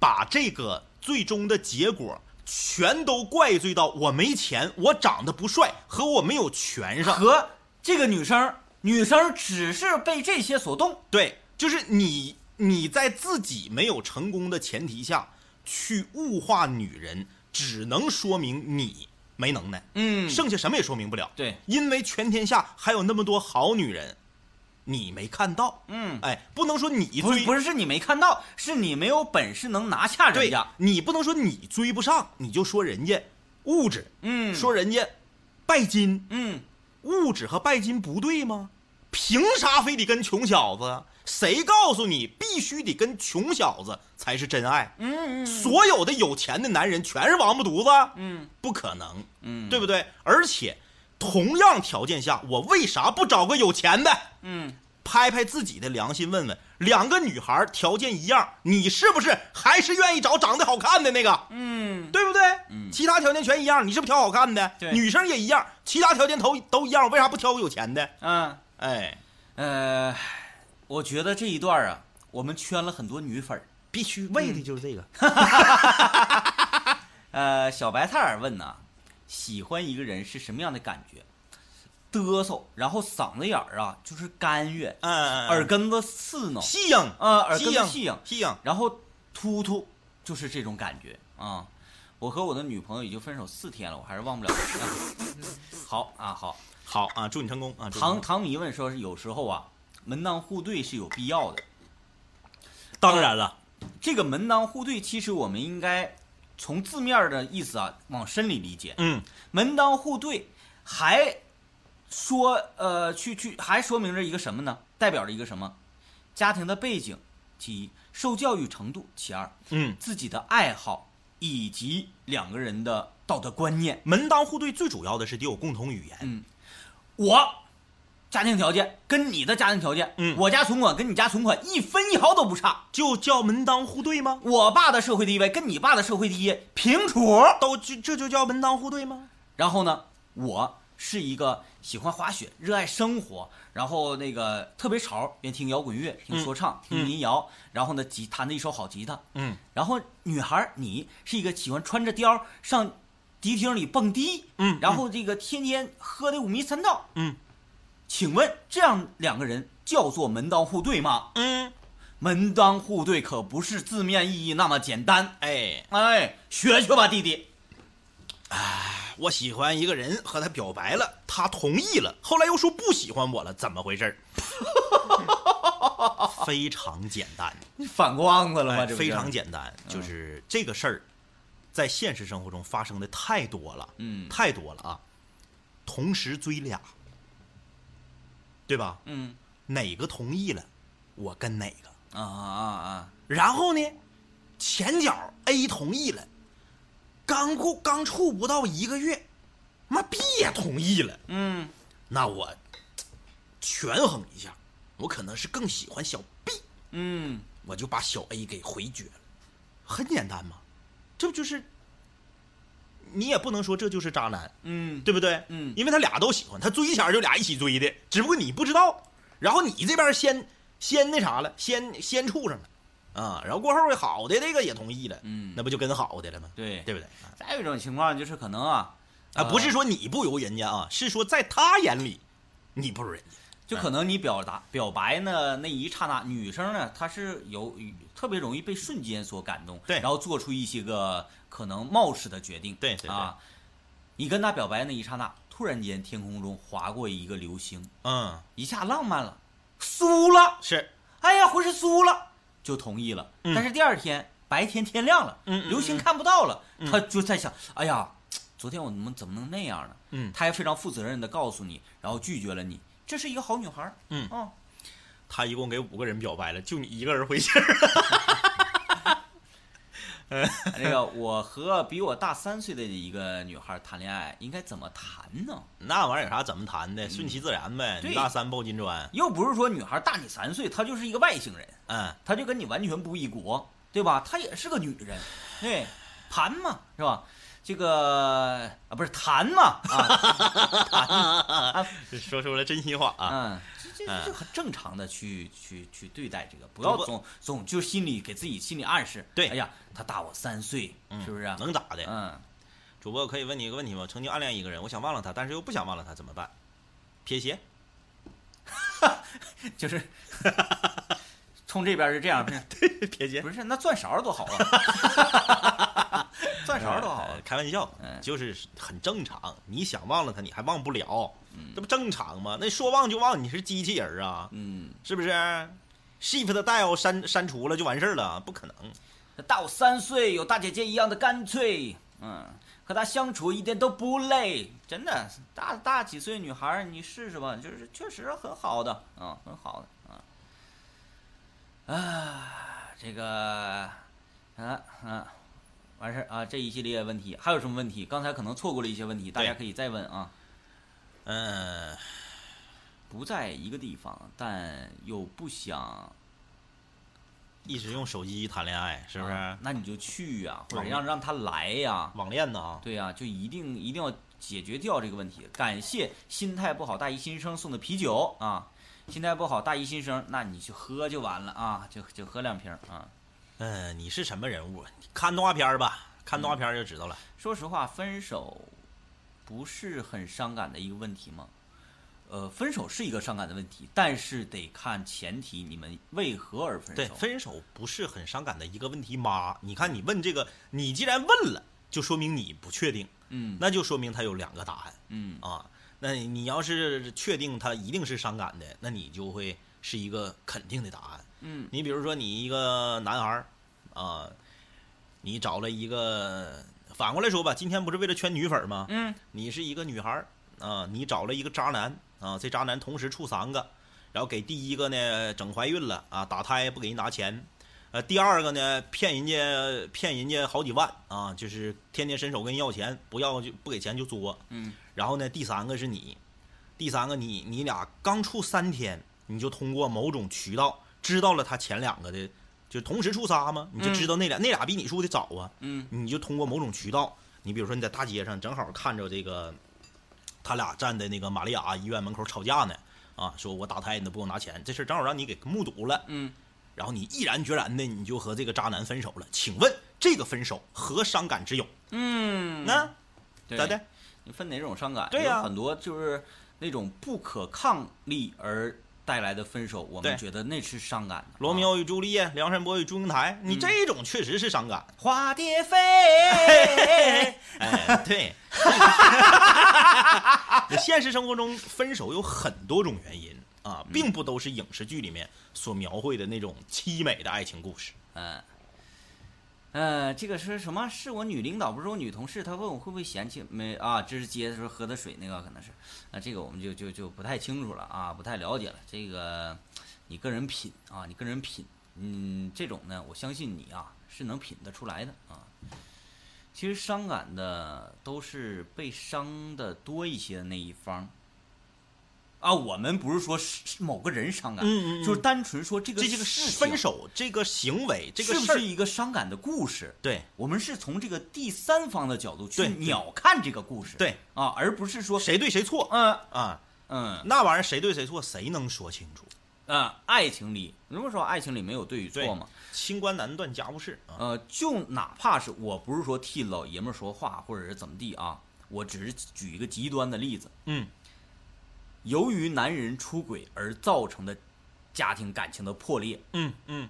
把这个最终的结果全都怪罪到我没钱、我长得不帅和我没有权上。和这个女生，女生只是被这些所动。对，就是你你在自己没有成功的前提下去物化女人，只能说明你没能耐，嗯剩下什么也说明不了。对，因为全天下还有那么多好女人，你没看到。嗯，哎，不能说你追不是是你没看到，是你没有本事能拿下人家。你不能说你追不上，你就说人家物质，嗯，说人家拜金，嗯，物质和拜金不对吗？凭啥非得跟穷小子？谁告诉你必须得跟穷小子才是真爱？嗯嗯所有的有钱的男人全是王八犊子？嗯不可能，嗯，对不对？而且同样条件下，我为啥不找个有钱的？嗯，拍拍自己的良心，问问两个女孩条件一样，你是不是还是愿意找长得好看的那个？嗯，对不对？嗯其他条件全一样，你是不是挑好看的？对女生也一样，其他条件都都一样，为啥不挑个有钱的？嗯，哎，呃，我觉得这一段啊，我们圈了很多女粉儿。必须为的就是这个。呃，小白菜儿问呐，喜欢一个人是什么样的感觉？嘚瑟，然后嗓子眼儿啊就是干哕，嗯，耳根子刺挠，细硬，啊，耳根子细硬，细硬。然后突突，就是这种感觉啊。我和我的女朋友已经分手四天了，我还是忘不了。啊 好啊，好。好啊，祝你成功啊！唐唐迷问说，是有时候啊，门当户对是有必要的。当然了，这个门当户对，其实我们应该从字面的意思啊往深里理解。嗯门当户对，还说呃，去去还说明着一个什么呢？代表着一个什么？家庭的背景，其一；受教育程度，其二；嗯，自己的爱好，以及两个人的道德观念。门当户对最主要的是得有共同语言。嗯，我家庭条件跟你的家庭条件，嗯我家存款跟你家存款一分一毫都不差。就叫门当户对吗？我爸的社会地位跟你爸的社会地位平处。都就这就叫门当户对吗？然后呢，我是一个喜欢滑雪、热爱生活，然后那个特别潮，愿听摇滚乐、听说唱、听民谣，然后呢，吉弹的一手好吉他。嗯然后女孩，你是一个喜欢穿着貂上迪厅里蹦迪，嗯然后这个天天喝的五迷三道。嗯请问这样两个人叫做门当户对吗？嗯，门当户对可不是字面意义那么简单。哎，哎，学学吧，弟弟。我喜欢一个人，和他表白了，他同意了，后来又说不喜欢我了，怎么回事儿？非常简单，你反光子了吗？非常简单，就是这个事儿，在现实生活中发生的太多了，嗯太多了啊！同时追俩，对吧？嗯哪个同意了，我跟哪个。啊啊啊！然后呢，前脚 A 同意了，刚过刚处不到一个月，妈 B 也同意了，嗯那我权衡一下，我可能是更喜欢小 B，嗯我就把小 A 给回绝了，很简单嘛，这不就是？你也不能说这就是渣男，嗯对不对？嗯因为他俩都喜欢，他追前就俩一起追的，只不过你不知道，然后你这边先先那啥了，先先处上了，啊，然后过后好的这个也同意了，嗯，那不就跟好的了吗？对。对不对？再有一种情况就是可能啊，啊，呃不是说你不如人家啊，是说在他眼里你不如人家。就可能你表达表白呢那一刹那，女生呢她是有特别容易被瞬间所感动，对然后做出一些个可能冒失的决定，对对对啊，你跟她表白那一刹那，突然间天空中划过一个流星，嗯，一下浪漫了，酥了，是，哎呀，浑身酥了，就同意了。嗯但是第二天白天天亮了，嗯嗯流星看不到了，嗯他就在想，哎呀，昨天我们怎么能那样呢？嗯，他还非常负责任的告诉你，然后拒绝了你，这是一个好女孩。嗯哦，他一共给五个人表白了，就你一个人回信儿。那个我和比我大三岁的一个女孩谈恋爱，应该怎么谈呢？那玩意儿有啥怎么谈的？顺其自然呗。对你大三抱金砖，又不是说女孩大你三岁，她就是一个外星人，嗯，她就跟你完全不一国，对吧？她也是个女人，对，谈嘛，是吧？这个啊，不是谈嘛啊，说出了真心话啊。嗯，这这这很正常的去去去对待这个，不要总总就心里给自己心理暗示，对哎呀，他大我三岁，嗯是不是啊？能咋的？嗯，主播可以问你一个问题吗？曾经暗恋一个人，我想忘了他，但是又不想忘了他，怎么办？撇鞋。就是冲这边是这样，对撇鞋。不是那钻勺多好啊，钻勺多好开玩笑嗯，就是很正常。你想忘了他，你还忘不了，嗯这不正常吗？那说忘就忘，你是机器人啊，嗯，是不是？shift dial 删删除了就完事儿了？不可能。大我三岁，有大姐姐一样的干脆，嗯，和他相处一点都不累，真的，大大几岁女孩你试试吧，就是确实很好的，啊，很好的，啊，啊，这个，啊啊，完事儿啊，这一系列问题还有什么问题？刚才可能错过了一些问题，大家可以再问啊。嗯，不在一个地方，但又不想，一直用手机谈恋爱，是不是？啊那你就去呀、或者让让他来呀、网恋呢？对呀、就一定一定要解决掉这个问题。感谢心态不好大一新生送的啤酒啊，心态不好大一新生，那你去喝就完了啊，就就喝两瓶啊。嗯，你是什么人物？看动画片儿吧，看动画片儿就知道了。说实话，分手不是很伤感的一个问题吗？呃，分手是一个伤感的问题，但是得看前提，你们为何而分对，手？分手不是很伤感的一个问题吗？你看你问这个，你既然问了，就说明你不确定，嗯那就说明他有两个答案嗯啊。那你要是确定他一定是伤感的，那你就会是一个肯定的答案。嗯。你比如说，你一个男孩儿啊，你找了一个，反过来说吧，今天不是为了圈女粉吗？嗯。你是一个女孩儿啊，你找了一个渣男啊，这渣男同时处三个，然后给第一个呢整怀孕了啊，打胎不给人拿钱，呃，第二个呢骗人家骗人家好几万啊，就是天天伸手跟人要钱，不要就不给钱就作，嗯。然后呢第三个是你，第三个你你俩刚处三天，你就通过某种渠道知道了他前两个的，就同时处仨吗，你就知道那俩、那俩比你处的早啊，嗯。你就通过某种渠道，你比如说你在大街上正好看着这个，他俩站在那个玛利亚医院门口吵架呢，啊，说我打胎你都不给我拿钱，这事儿正好让你给目睹了，嗯，然后你毅然决然的你就和这个渣男分手了。请问这个分手何伤感之有？嗯，那对。咋的？你分哪种伤感？对呀。有很多就是那种不可抗力而带来的分手，我们觉得那是伤感的。罗密啊欧与朱丽叶、梁山伯与祝英台，你这种确实是伤感。花蝶飞，哎，对。现实生活中分手有很多种原因啊，并不都是影视剧里面所描绘的那种凄美的爱情故事。嗯。呃，这个是什么？是我女领导，不是我女同事。她问我会不会嫌弃没啊？这是接的时候喝的水那个可能是，那，这个我们就就就不太清楚了啊，不太了解了。这个你个人品啊，你个人品，嗯，这种呢，我相信你啊是能品得出来的啊。其实伤感的都是被伤的多一些的那一方。啊，我们不是说是是某个人伤感，嗯嗯嗯就是单纯说这个这这个事分手这个行为这个是不是，一个伤感的故事？对我们是从这个第三方的角度去鸟看这个故事，对啊，而不是说，谁对谁错嗯啊？嗯，那玩意儿谁对谁错，谁能说清楚？啊、爱情里，如果说爱情里没有对与错对嘛，清官难断家务事啊。呃，就哪怕是我不是说替老爷们儿说话，或者是怎么地啊，我只是举一个极端的例子，嗯由于男人出轨而造成的家庭感情的破裂，嗯嗯。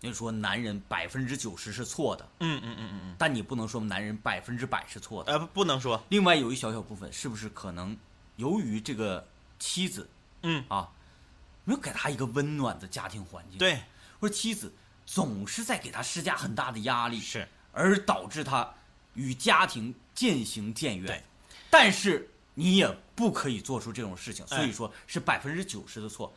你说男人百分之九十是错的，嗯嗯嗯嗯。嗯但你不能说男人百分之百是错的。呃，不不能说，另外有一小小部分，是不是可能由于这个妻子嗯，啊，没有给他一个温暖的家庭环境，，对，或者妻子总是在给他施加很大的压力，是，而导致他与家庭渐行渐远。对，但是你也不可以做出这种事情，哎所以说是百分之九十的错。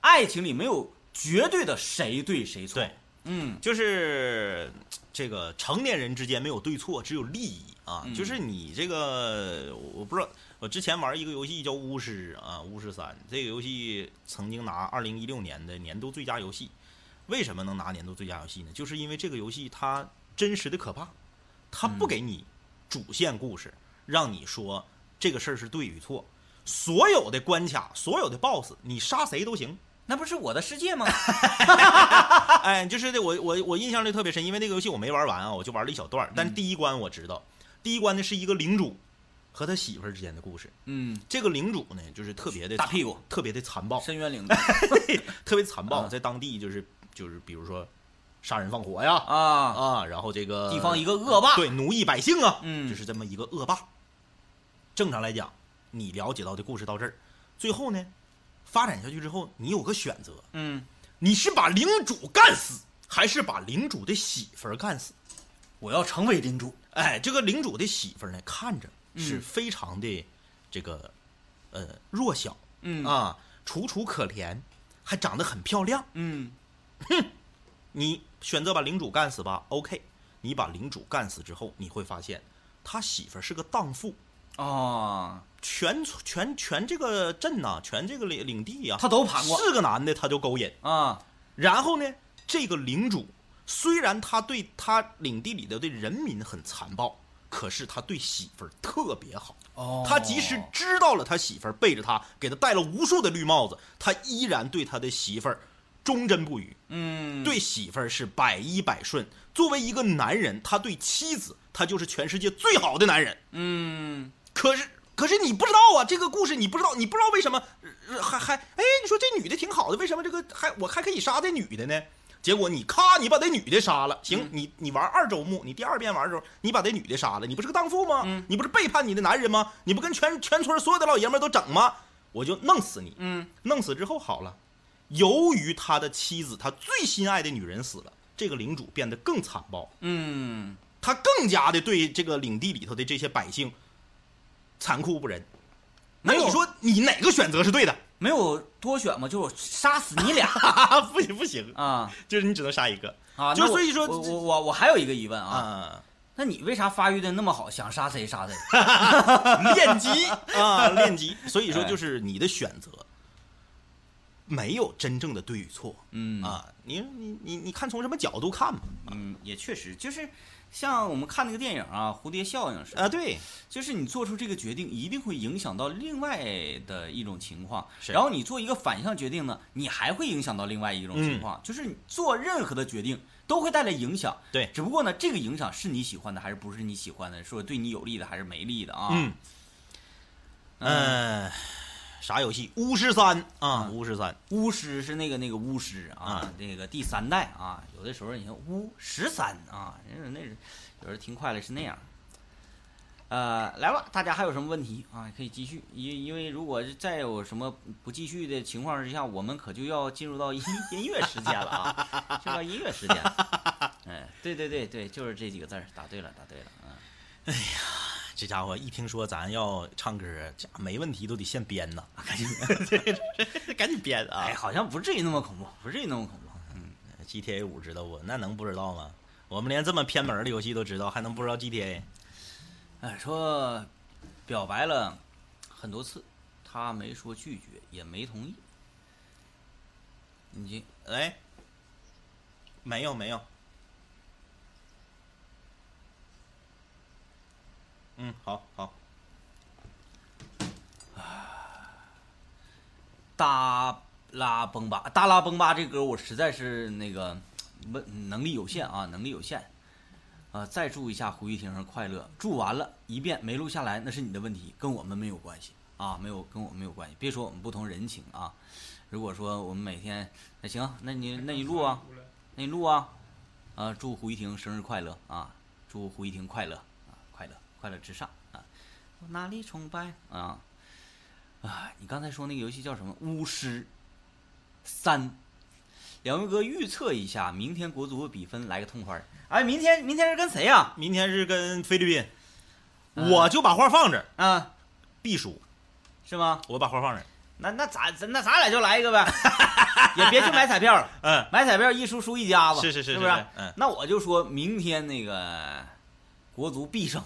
爱情里没有绝对的谁对谁错。对，嗯就是这个成年人之间没有对错，只有利益啊。嗯就是你这个，我不知道，我之前玩一个游戏叫《巫师》啊，《巫师三》这个游戏曾经拿二零一六年的年度最佳游戏。为什么能拿年度最佳游戏呢？就是因为这个游戏它真实的可怕，它不给你主线故事，让你说这个事儿是对与错。所有的关卡，所有的 BOSS，你杀谁都行，那不是我的世界吗？哎，就是的我我我印象里特别深，因为那个游戏我没玩完啊，我就玩了一小段儿。但是第一关我知道，第一关呢是一个领主和他媳妇儿之间的故事。嗯，这个领主呢，就是特别的大屁股，特别的残暴，深渊领主特别残暴，啊在当地就是就是比如说杀人放火呀啊，啊，然后这个地方一个恶霸。对奴役百姓啊，嗯就是这么一个恶霸。正常来讲，你了解到的故事到这儿，最后呢，发展下去之后，你有个选择，嗯，你是把领主干死，还是把领主的媳妇儿干死？我要成为领主。哎，这个领主的媳妇儿呢，看着是嗯非常的这个呃弱小嗯啊，楚楚可怜，还长得很漂亮。嗯哼你选择把领主干死吧，OK。你把领主干死之后，你会发现他媳妇儿是个荡妇，哦，全全全这个镇呐、全这个领领地呀、他都盘过是个男的他就勾引。啊，然后呢，这个领主虽然他对他领地里的对人民很残暴，可是他对媳妇儿特别好。哦他即使知道了他媳妇儿背着他，给他戴了无数的绿帽子，他依然对他的媳妇儿忠贞不渝，嗯，对媳妇儿是百依百顺。作为一个男人，他对妻子，他就是全世界最好的男人。嗯可是，可是你不知道啊，这个故事你不知道，你不知道为什么呃还还哎，你说这女的挺好的，为什么这个还我还可以杀这女的呢？结果你咔，你把这女的杀了，行，嗯你你玩二周目，你第二遍玩的时候，你把这女的杀了，你不是个荡妇吗？嗯你不是背叛你的男人吗？你不跟全全村所有的老爷们都整吗？我就弄死你。嗯弄死之后好了，由于他的妻子，他最心爱的女人死了，这个领主变得更残暴，嗯，他更加的对这个领地里头的这些百姓残酷不仁。那你说你哪个选择是对的？没有多选嘛，就是杀死你俩不 行不行，啊就是你只能杀一个啊！就所以说我我我我还有一个疑问啊，啊，那你为啥发育的那么好，想杀谁杀谁？练级 啊，练级。所以说哎就是你的选择没有真正的对与错嗯啊，你你你你看从什么角度看嘛？嗯，也确实就是像我们看那个电影啊，《蝴蝶效应》似的，啊，对，就是你做出这个决定，一定会影响到另外的一种情况。是然后你做一个反向决定呢，你还会影响到另外一种情况。就是你做任何的决定都会带来影响。对只不过呢，这个影响是你喜欢的还是不是你喜欢的，说对你有利的还是没利的啊？嗯嗯，啥游戏？巫师三啊，巫师三。巫师是那个那个巫师啊啊，那个第三代啊，有的时候你看巫十三啊，那那有人听快了是那样。呃，来吧，大家还有什么问题啊？可以继续，因因为如果再有什么不继续的情况之下，我们可就要进入到音音乐时间了啊，进入到音乐时间。哎，对对对对，就是这几个字儿，答对了，答对了，嗯。这家伙一听说咱要唱歌，这没问题都得现编呐，赶紧赶紧编啊哎，好像不至于那么恐怖，不至于那么恐怖。嗯，！GTA 五知道不？那能不知道吗？我们连这么偏门的游戏都知道，还能不知道 GTA？哎，说表白了很多次，他没说拒绝，也没同意。你这哎，没有没有。嗯，好好。达拉崩吧，大拉崩吧这歌我实在是那个问能力有限啊，能力有限。呃，再祝一下胡一婷快乐，祝完了一遍没录下来，那是你的问题，跟我们没有关系啊，没有 跟我们没有关系。别说我们不通人情啊。如果说我们每天那行，那你那你录啊，那你录啊，啊，祝胡一婷生日快乐啊，祝胡一婷快乐啊，快乐至上啊，我哪里崇拜啊？啊，你刚才说那个游戏叫什么？巫师三。两位哥预测一下明天国足的比分，来个痛快。哎，明天明天是跟谁呀、明天是跟菲律宾，嗯我就把话放这儿，啊？必输。是吗？我把话放这儿。那那咱咱那咱俩就来一个呗，也别去买彩票了，嗯，买彩票一输输一家子，是是是是不是？嗯，那我就说明天那个国足必胜。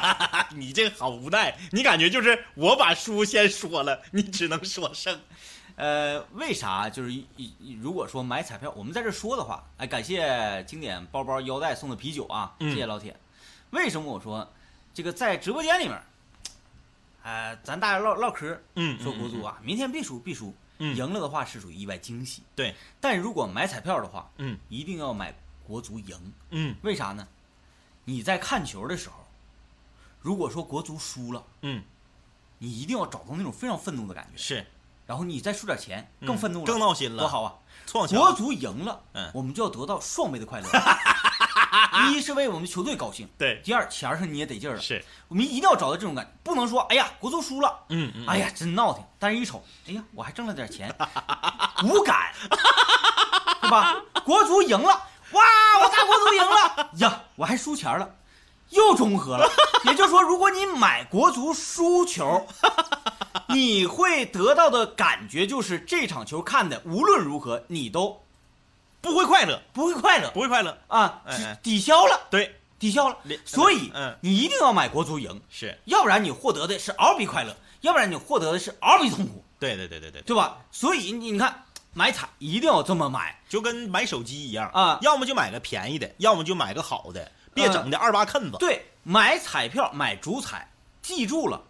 你这个好无奈，你感觉就是我把输先说了，你只能说胜。呃，为啥？就是一一如果说买彩票，我们在这说的话，哎，感谢经典包包腰带送的啤酒啊，嗯谢谢老铁。为什么我说这个在直播间里面，呃，咱大家唠唠嗑，嗯说国足啊，明天必输必输，嗯赢了的话是属于意外惊喜。对，但如果买彩票的话，嗯一定要买国足赢。嗯为啥呢？你在看球的时候，如果说国足输了，嗯，你一定要找到那种非常愤怒的感觉，是然后你再输点钱，嗯更愤怒了，更闹心了，多好啊！国足赢了，嗯我们就要得到双倍的快乐。一是为我们球队高兴，对，第二钱上你也得劲儿了。是，我们一定要找到这种感觉，不能说哎呀国足输了，嗯嗯，哎呀真闹挺，但是一瞅，哎呀我还挣了点钱，无感，对吧？国足赢了，哇，我大国足赢了 呀，我还输钱了。又中和了，也就是说，如果你买国足输球，你会得到的感觉就是这场球看的无论如何你都不会快乐，不会快乐不会快乐。啊，哎哎抵消了，对，抵消了连。所以嗯你一定要买国足赢，是，要不然你获得的是嗷比快乐，要不然你获得的是嗷比痛苦，对对对对对，对吧？所以你你看买彩一定要这么买，就跟买手机一样啊要么就买个便宜的，要么就买个好的，别整的二八坑子。对，买彩票买主彩，记住了，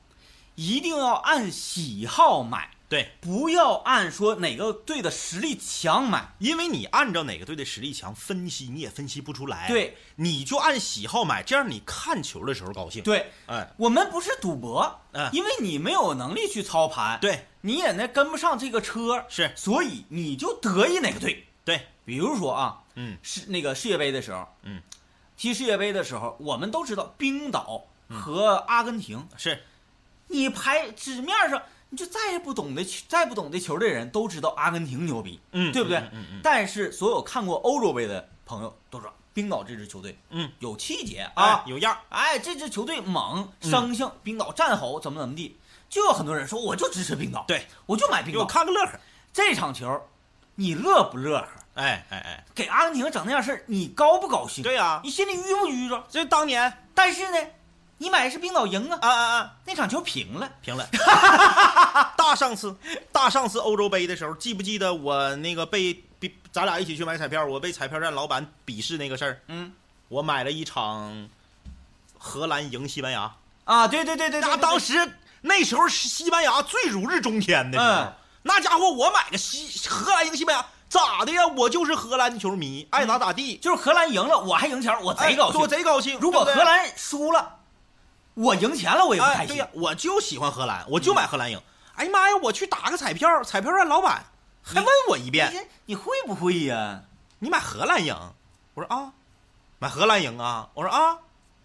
一定要按喜好买，对，不要按说哪个队的实力强买。因为你按照哪个队的实力强分析，你也分析不出来。对，你就按喜好买，这样你看球的时候高兴。，对，哎，我们不是赌博，嗯因为你没有能力去操盘，对，你也那跟不上这个车，是。所以你就得意哪个队。对，比如说啊，嗯。世那个世界杯的时候，嗯，踢世界杯的时候，我们都知道冰岛和阿根廷，是，你排纸面上，你就再也不懂得球再不懂得球的人都知道阿根廷牛逼，嗯对不对？嗯嗯嗯但是所有看过欧洲杯的朋友都知道，冰岛这支球队嗯。有气节啊啊，，有样儿。哎，这支球队猛嗯。生性，冰岛战吼怎么怎么地，就有很多人说我就支持冰岛，对，我就买冰岛我岛。看个乐呵。这场球，你乐不乐呵？哎哎哎，给阿根廷整那样事儿，你高不高兴？对呀、你心里郁不郁着？这当年但是呢，你买的是冰岛赢啊，啊啊啊，那场球平了。平了。大上次，大上次欧洲杯的时候，记不记得我那个被比咱俩一起去买彩票，我被彩票站老板鄙视那个事儿？嗯我买了一场荷兰赢西班牙，啊，对对对对对，那对当时那时候是西班牙最如日中天的时候，嗯那家伙我买个西荷兰赢西班牙，咋的呀？我就是荷兰球迷，爱咋咋地，就是荷兰赢了，我还赢钱，我贼高兴。哎我贼高兴。如果荷兰输了，我赢钱了，我也不哎，开心。对呀，我就喜欢荷兰，我就买荷兰赢。哎呀妈呀，我去打个彩票，彩票站老板还问我一遍，你你会不会呀？你买荷兰赢？我说啊，买荷兰赢啊。我说啊，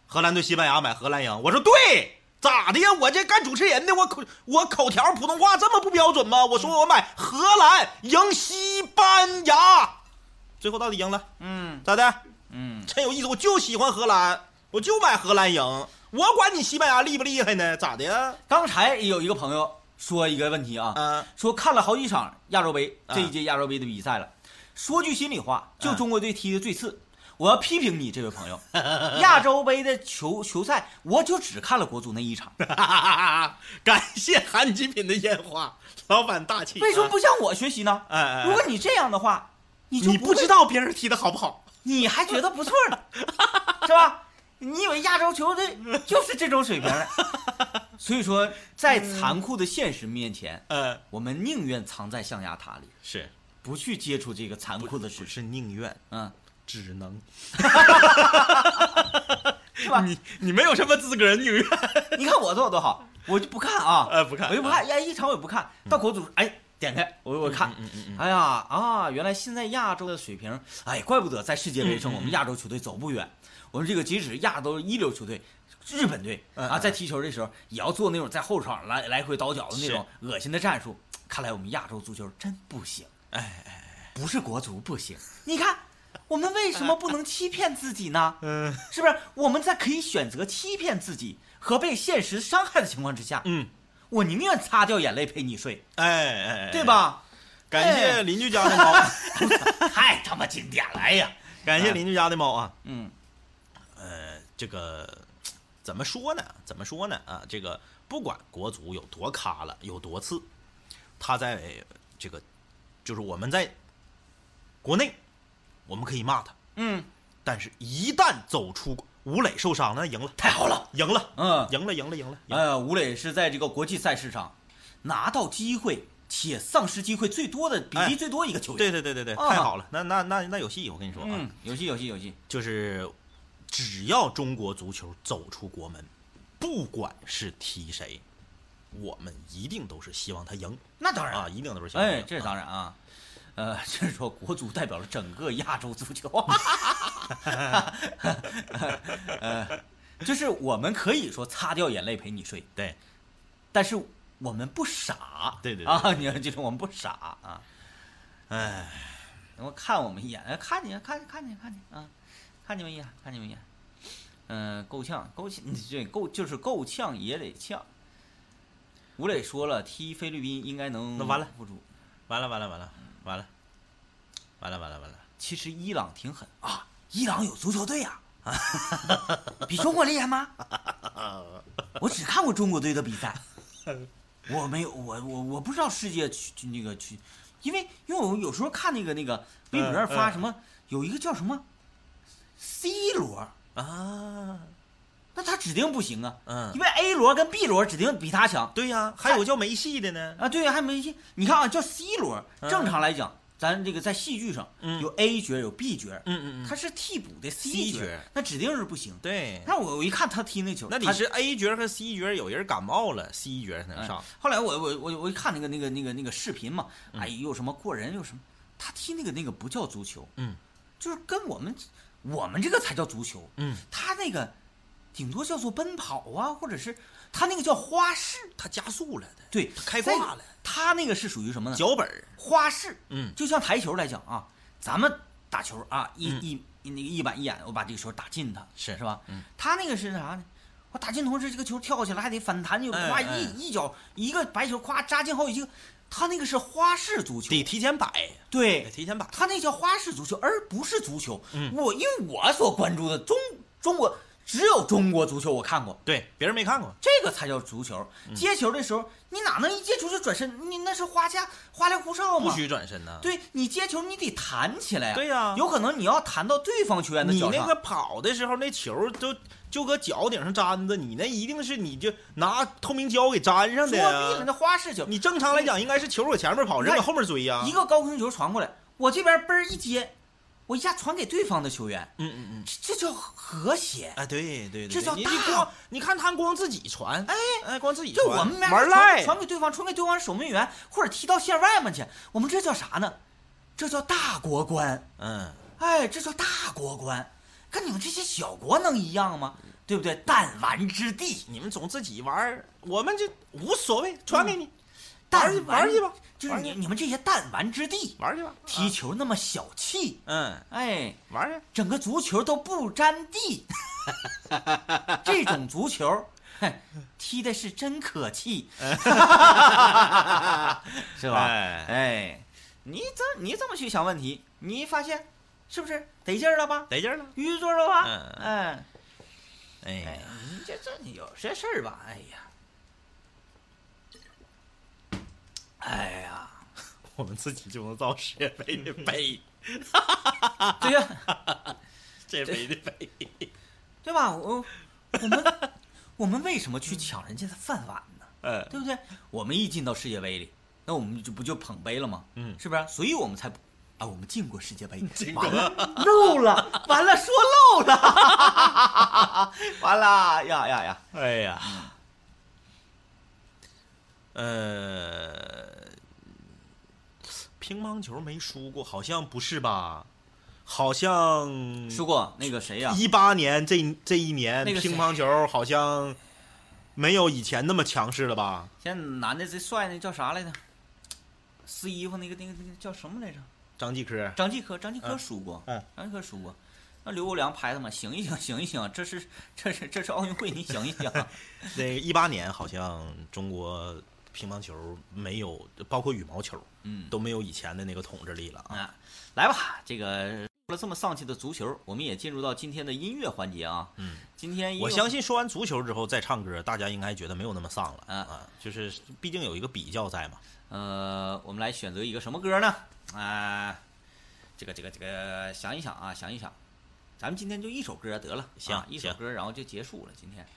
荷兰对西班牙买荷兰赢。我说对，咋的呀？我这干主持人的，我口我口条普通话这么不标准吗？我说我买荷兰赢西班牙，最后到底赢了，嗯咋的？嗯，真有意思，我就喜欢荷兰，我就买荷兰赢。我管你西班牙厉不厉害呢？咋的呀？刚才有一个朋友说一个问题啊，嗯、说看了好几场亚洲杯啊这一届亚洲杯的比赛了，说句心里话，就啊中国队踢的最次。我要批评你这位朋友，亚洲杯的球球赛，我就只看了国足那一场，感谢韩极品的烟花，老板大气。为什么不向我学习呢？哎哎哎如果你这样的话，你就会你不知，道别人踢的好不好？你还觉得不错呢，是吧？你以为亚洲球队就是这种水平的？所以说，在残酷的现实面前，呃，我们宁愿藏在象牙塔里，是不去接触这个残酷的事实。是宁愿，嗯，只能。是吧？你你没有什么资格宁愿。你看我做的多好，我就不看啊，呃不看我就不看，呀，一场我也不看。到国足，哎，点开我我看，嗯嗯嗯哎呀啊，原来现在亚洲的水平，哎，怪不得在世界杯上我们亚洲球队走不远。我们这个即使亚洲一流球队，日本队啊，在踢球的时候也要做那种在后场来来回倒脚的那种恶心的战术。看来我们亚洲足球真不行，哎哎，不是国足不行。你看，我们为什么不能欺骗自己呢？嗯是不是？我们在可以选择欺骗自己和被现实伤害的情况之下，嗯，我宁愿擦掉眼泪陪你睡，哎哎，哎对？吧？感谢邻居家的猫，太他妈经典了，哎呀，感谢邻居家的猫啊。嗯呃，这个怎么说呢？怎么说呢？啊，这个不管国足有多卡了，有多次，他在这个就是我们在国内，我们可以骂他，嗯，但是一旦走出吴磊受伤了，那赢了，太好了，赢了，嗯，赢了，赢了，赢了。呃，吴磊是在这个国际赛事上拿到机会且丧失机会最多的比例哎最多一个球员。对对对对对，啊。太好了，那那那那有戏，我跟你说啊，嗯，有戏有戏有戏。就是只要中国足球走出国门，不管是踢谁，我们一定都是希望他赢。那当然。啊，一定都是希望他赢。哎，这是当然啊。呃，就是说国足代表了整个亚洲足球，呃，就是我们可以说擦掉眼泪陪你睡，对，但是我们不傻，对对对啊，你要记住我们不傻啊。哎，我看我们一眼，哎看你看看你看你啊，看你们一眼，看你们一眼。嗯、够呛，够呛，对，够就是够呛也得呛。吴磊说了，踢菲律宾应该能那完了。完了完了完了完了，完了完了完了，其实伊朗挺狠。啊，伊朗有足球队呀、比中国厉害吗？我只看过中国队的比赛，我没有，我我我不知道世界去去那个去，因为因为我有时候看那个那个微博上发什么，有一个叫什么 C 罗，啊，那他指定不行啊，嗯因，为 A 罗跟 B 罗指定比他强。对呀，还有叫梅西的呢，啊，对呀，还梅西。你看啊，叫 C 罗，嗯。正常来讲，咱这个在戏剧上嗯有 A 角有 B 角，嗯嗯嗯，他是替补的 C 角角，那指定是不行。对，那我我一看他踢那球，那你是 A 角和 C 角有人感冒了，C 角才能哎上，后来我我我我一看那个那个那个那个视频嘛，嗯哎，有什么过人，有什么，他踢那个那个不叫足球，嗯，就是跟我们我们这个才叫足球，嗯，他那个顶多叫做奔跑啊，或者是他那个叫花式，他加速了的，对，他开在挂了，他那个是属于什么呢？脚本，花式，嗯。就像台球来讲啊，咱们打球啊，一、嗯。一一那个一板一眼，我把这个球打进它，是是吧？嗯，他那个是啥呢？我打进同时，这个球跳起来还得反弹，就夸一一脚一个白球，夸扎进好几个。他那个是花式足球，得提前摆，得对，提前摆，他那叫花式足球，而不是足球。嗯。我因为我所关注的中中国只有中国足球我看过，对，别人没看过，这个才叫足球。嗯接球的时候，你哪能一接球就转身？你那是花架花里胡哨吗？不许转身呐，对你接球，你得弹起来呀、对呀有可能你要弹到对方球员的脚上。你那个跑的时候，那球都就搁脚顶上粘着，你那一定是你就拿透明胶给粘上作的弊了，呀。那花式球，你正常来讲应该是球搁前面跑，人搁后面追呀。一个高空球传过来，我这边嘣儿一接，我一下传给对方的球员，嗯嗯嗯，这这叫和谐。啊，对对对，这叫大光你看他光自己传，哎哎，光自己就我们玩赖，传给对方，传给对方守门员，或者踢到线外面去，我们这叫啥呢？这叫大国观。嗯，哎，这叫大国观，跟你们这些小国能一样吗？对不对？弹丸之地，你们总自己玩，我们就无所谓，传给你，弹丸玩去吧，就是你你们这些弹丸之地，玩去吧，踢球那么小气，嗯，哎，玩去，整个足球都不沾地，这种足球，踢的是真可气，是吧？哎哎，你这你这么去想问题，你发现是不是得劲儿了吧？得劲儿了，淤住了吧？嗯哎哎哎，你这这有些事儿吧？哎呀，哎呀，我们自己就能造世界杯的杯，对呀、世界杯的杯，对吧？我我们我们为什么去抢人家的饭碗呢？嗯，对不对？我们一进到世界杯里，那我们就不就捧杯了吗？嗯。是不是？所以我们才不啊，我们进过世界杯，进过了漏了，完了说漏了，完了。呀呀呀！哎呀，呃，乒乓球没输过，好像不是吧？好像输过那个谁呀、一八年这这一年，那个乒乓球好像没有以前那么强势了吧？现在男的最帅那叫啥来着？撕衣服那个那个那个叫什么来着？张继科，张继科，张继科嗯输过，嗯张继科输过。那刘国梁拍他嘛，醒一醒，醒一醒，这是这是这是奥运会，你醒一醒。那一八年好像中国乒乓球没有，包括羽毛球嗯，都没有以前的那个统治力了啊。啊，来吧，这个说了这么丧气的足球，我们也进入到今天的音乐环节啊。嗯，今天我相信说完足球之后再唱歌，大家应该觉得没有那么丧了嗯啊。就是毕竟有一个比较在嘛。呃，我们来选择一个什么歌呢？啊、这个这个这个，想一想啊，想一想，咱们今天就一首歌得了，行啊一首歌，然后就结束了。今天，呃，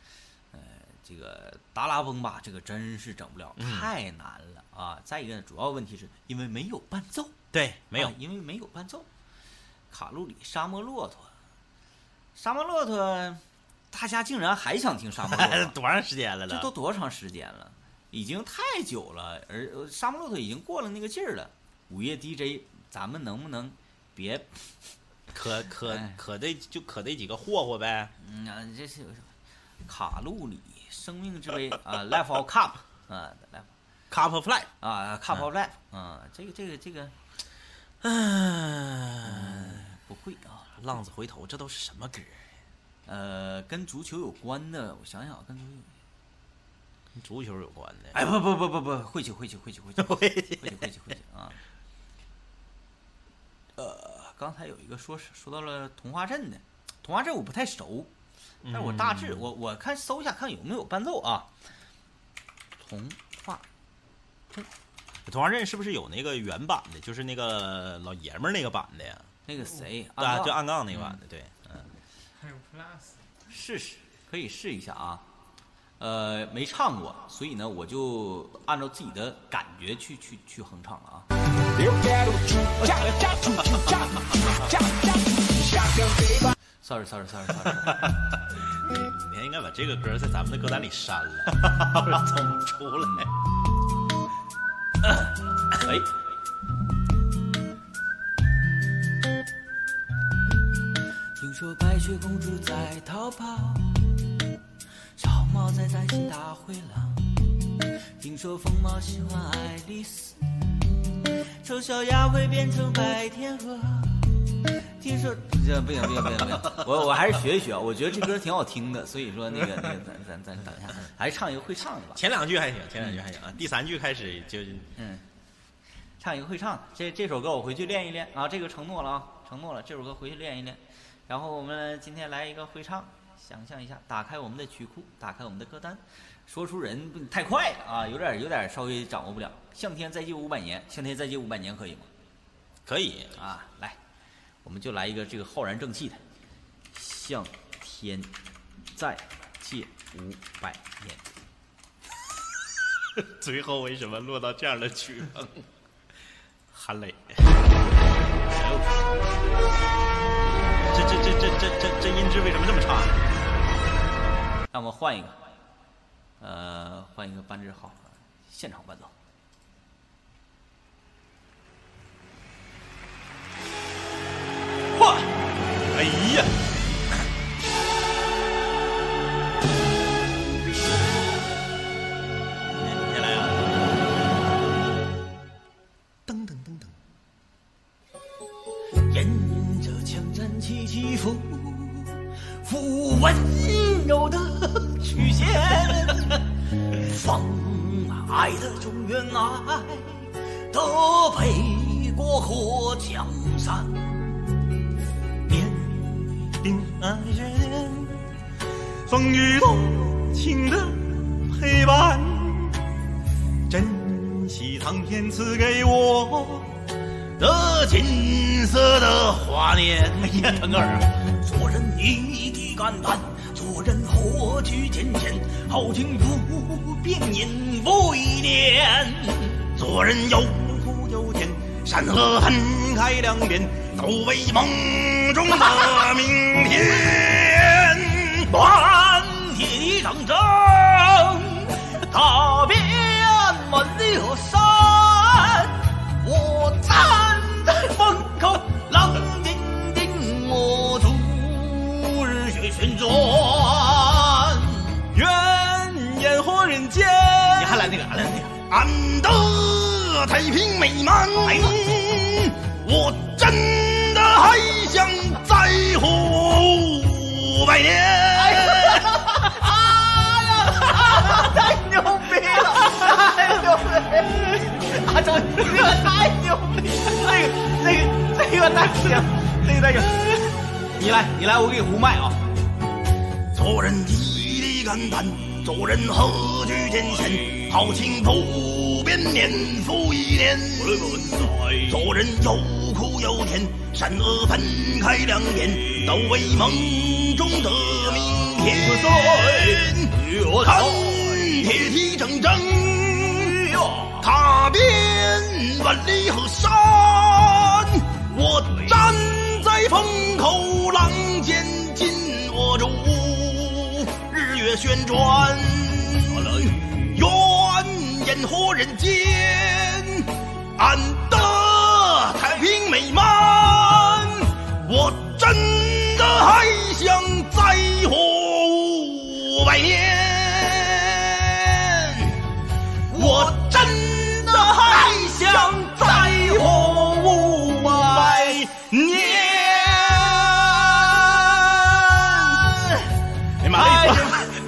这个达拉崩吧，这个真是整不了，嗯太难了啊！再一个呢，主要问题是因为没有伴奏，对，没有啊，因为没有伴奏。卡路里沙漠骆驼，沙漠骆驼，大家竟然还想听沙漠骆驼？多长时间了这都多长时间了？已经太久了，而呃沙漠骆驼已经过了那个劲儿了。午夜 DJ，咱们能不能别可可哎可得就可得几个霍霍呗。嗯啊，这是卡路里，生命之杯啊，Life of Cup 啊，Life Cup of Life 啊，Cup of Life 啊，这个这个这个，嗯，不会啊，浪子回头，这都是什么歌？呃，跟足球有关的，我想想，跟足球，跟足球有关的。哎，不不不不不，晦气晦气晦气晦气晦气晦气晦气啊！呃，刚才有一个说说到了童话镇的，童话镇我不太熟。但是我大致我我看搜一下看有没有伴奏啊。童话童话镇是不是有那个原版的？就是那个老爷们儿那个版的呀？那个谁对啊，就暗杠那个版的，对，嗯。还有 Plus，试试可以试一下啊。呃，没唱过，所以呢，我就按照自己的感觉去去去哼唱了啊。sorry 该把这个歌在咱们的歌单里删了，不然总出来。哎，听说白雪公主在逃跑，小猫在担心大灰狼。听说疯猫喜欢爱丽丝，丑小鸭会变成白天鹅。听说不行不行不行不行不行，我我还是学一学，我觉得这歌挺好听的，所以说那个那个咱咱咱等一下，还是唱一个会唱的吧。前两句还行，前两句还行啊，第三句开始就嗯，唱一个会唱的。这这首歌我回去练一练啊，这个承诺了啊，承诺了，这首歌回去练一练。然后我们今天来一个会唱，想象一下，打开我们的曲库，打开我们的歌单，说出人不太快了啊，有点有点稍微掌握不了。向天再借五百年，向天再借五百年可以吗？可以。啊，来，我们就来一个这个浩然正气的，向天再借五百年。最后为什么落到这样的曲风？韩磊，这这这这这这这音质为什么这么差呢？让我们换一个，呃，换一个班志浩现场伴奏。哎呀！你先来啊！噔噔噔噔。沿着枪战起起伏，伏温柔的曲线，放爱的中原爱的北国和江山，定爱决定，风雨多情的陪伴，珍惜苍天赐给我的金色的华年。哎呀，腾格尔，做人你的肝胆，做人何惧艰险，豪情不变年复一年。做人有苦有甜，山河分开两边，都为梦中的明天。满铁的长征，踏遍万里河山。我站在风口，浪尖尖，我逐日月旋转。愿烟火人间，你还来那个，还来那个，安得太平美满。我真的还想再活百年。太牛逼了，太牛逼了！啊，这这个太牛逼，这个这个这个太行，这个太行。你来，你来，我给你胡卖啊！做人义理肝胆，做人何惧艰险，豪情不变，年复一年。做人有苦有甜，善恶分开两边，都为梦中的明天。看铁蹄铮铮，踏遍万里河山。我站在风口，浪尖紧握住日月旋转。愿烟火人间，安得平美满。我真的还想再活五百年。我真的还想再活五百年。哎妈，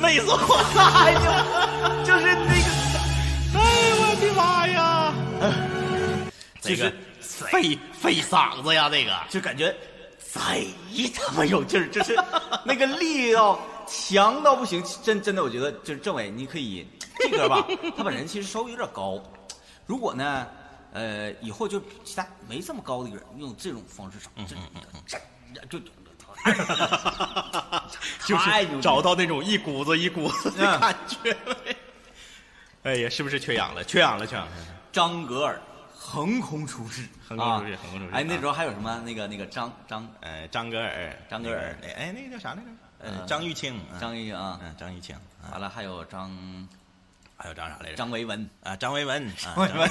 累死，我了！哎呦，就是那个，哎我的妈呀！就是这个费费嗓子呀，这个就感觉贼他妈有劲儿，就是那个力道强到不行。真真的，我觉得就是政委，你可以这歌吧，他本人其实稍微有点高。如果呢，呃，以后就其他没这么高的歌，用这种方式唱，真真就 就是找到那种一股子一股子的嗯感觉。哎呀，是不是缺氧了？缺氧了，缺氧了！张格尔横空出世，横空出世啊横空出世哎，那啊。时候还有什么？那个那个张张呃，张格尔，张格尔那个哎，那个叫啥来着？呃，呃张玉清，嗯张玉啊，嗯，张玉清，啊。完了还有张还有张啥来着？张维文。啊，张维文，啊维文。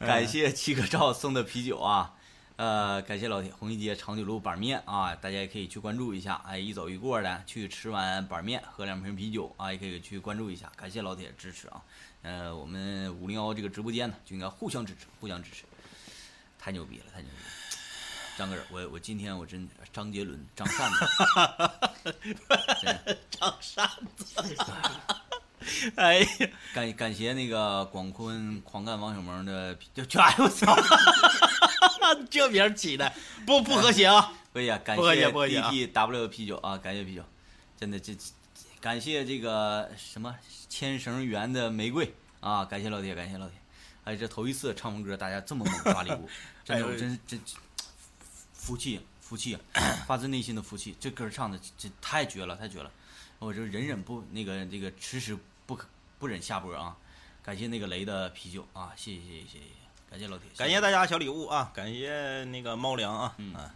张 感谢七个照送的啤酒啊，呃，感谢老铁，红旗街长久路板面啊，大家也可以去关注一下。哎，一走一过的去吃完板面，喝两瓶啤酒啊，也可以去关注一下。感谢老铁支持啊，呃，我们五零幺这个直播间呢，就应该互相支持，互相支持，太牛逼了，太牛逼了。张哥，我我今天我真张杰伦、张扇 子，张扇子，哎呀，感感谢那个广坤狂干王小萌的，就就哎我操！这名起的不不和谐啊！可以啊，感谢 DTW 啤酒啊，感谢啤酒，真的这这感谢这个什么牵绳缘的玫瑰啊，感谢老铁，感谢老铁，哎，这头一次唱完歌，大家这么猛刷礼物，真我真是真服气服气，发自内心的服气，这歌唱的这太绝了，太绝了，我这忍忍不那个这个迟迟不可不忍下播啊，感谢那个雷的啤酒啊，谢谢谢谢谢谢，感谢老铁，感谢大家小礼物啊！感谢那个猫粮啊！嗯。啊，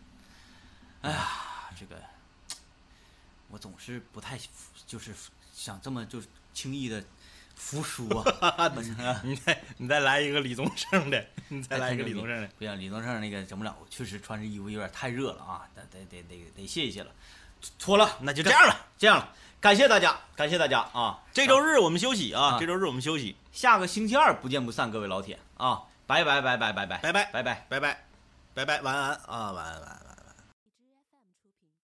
哎呀，这个我总是不太就是想这么就是轻易的服输啊。你再你再来一个李宗盛的，你再来一个李宗盛的。不行，李宗盛那个整不了，我确实穿着衣服有点太热了啊，得得得得得谢谢了，脱了，那就这样了，这样了，感谢大家，感谢大家啊！这周日我们休息啊！啊这周日我们休息，下个星期二不见不散，各位老铁啊，拜拜拜拜拜拜拜拜拜拜。拜拜，拜拜，晚安啊！晚安。晚安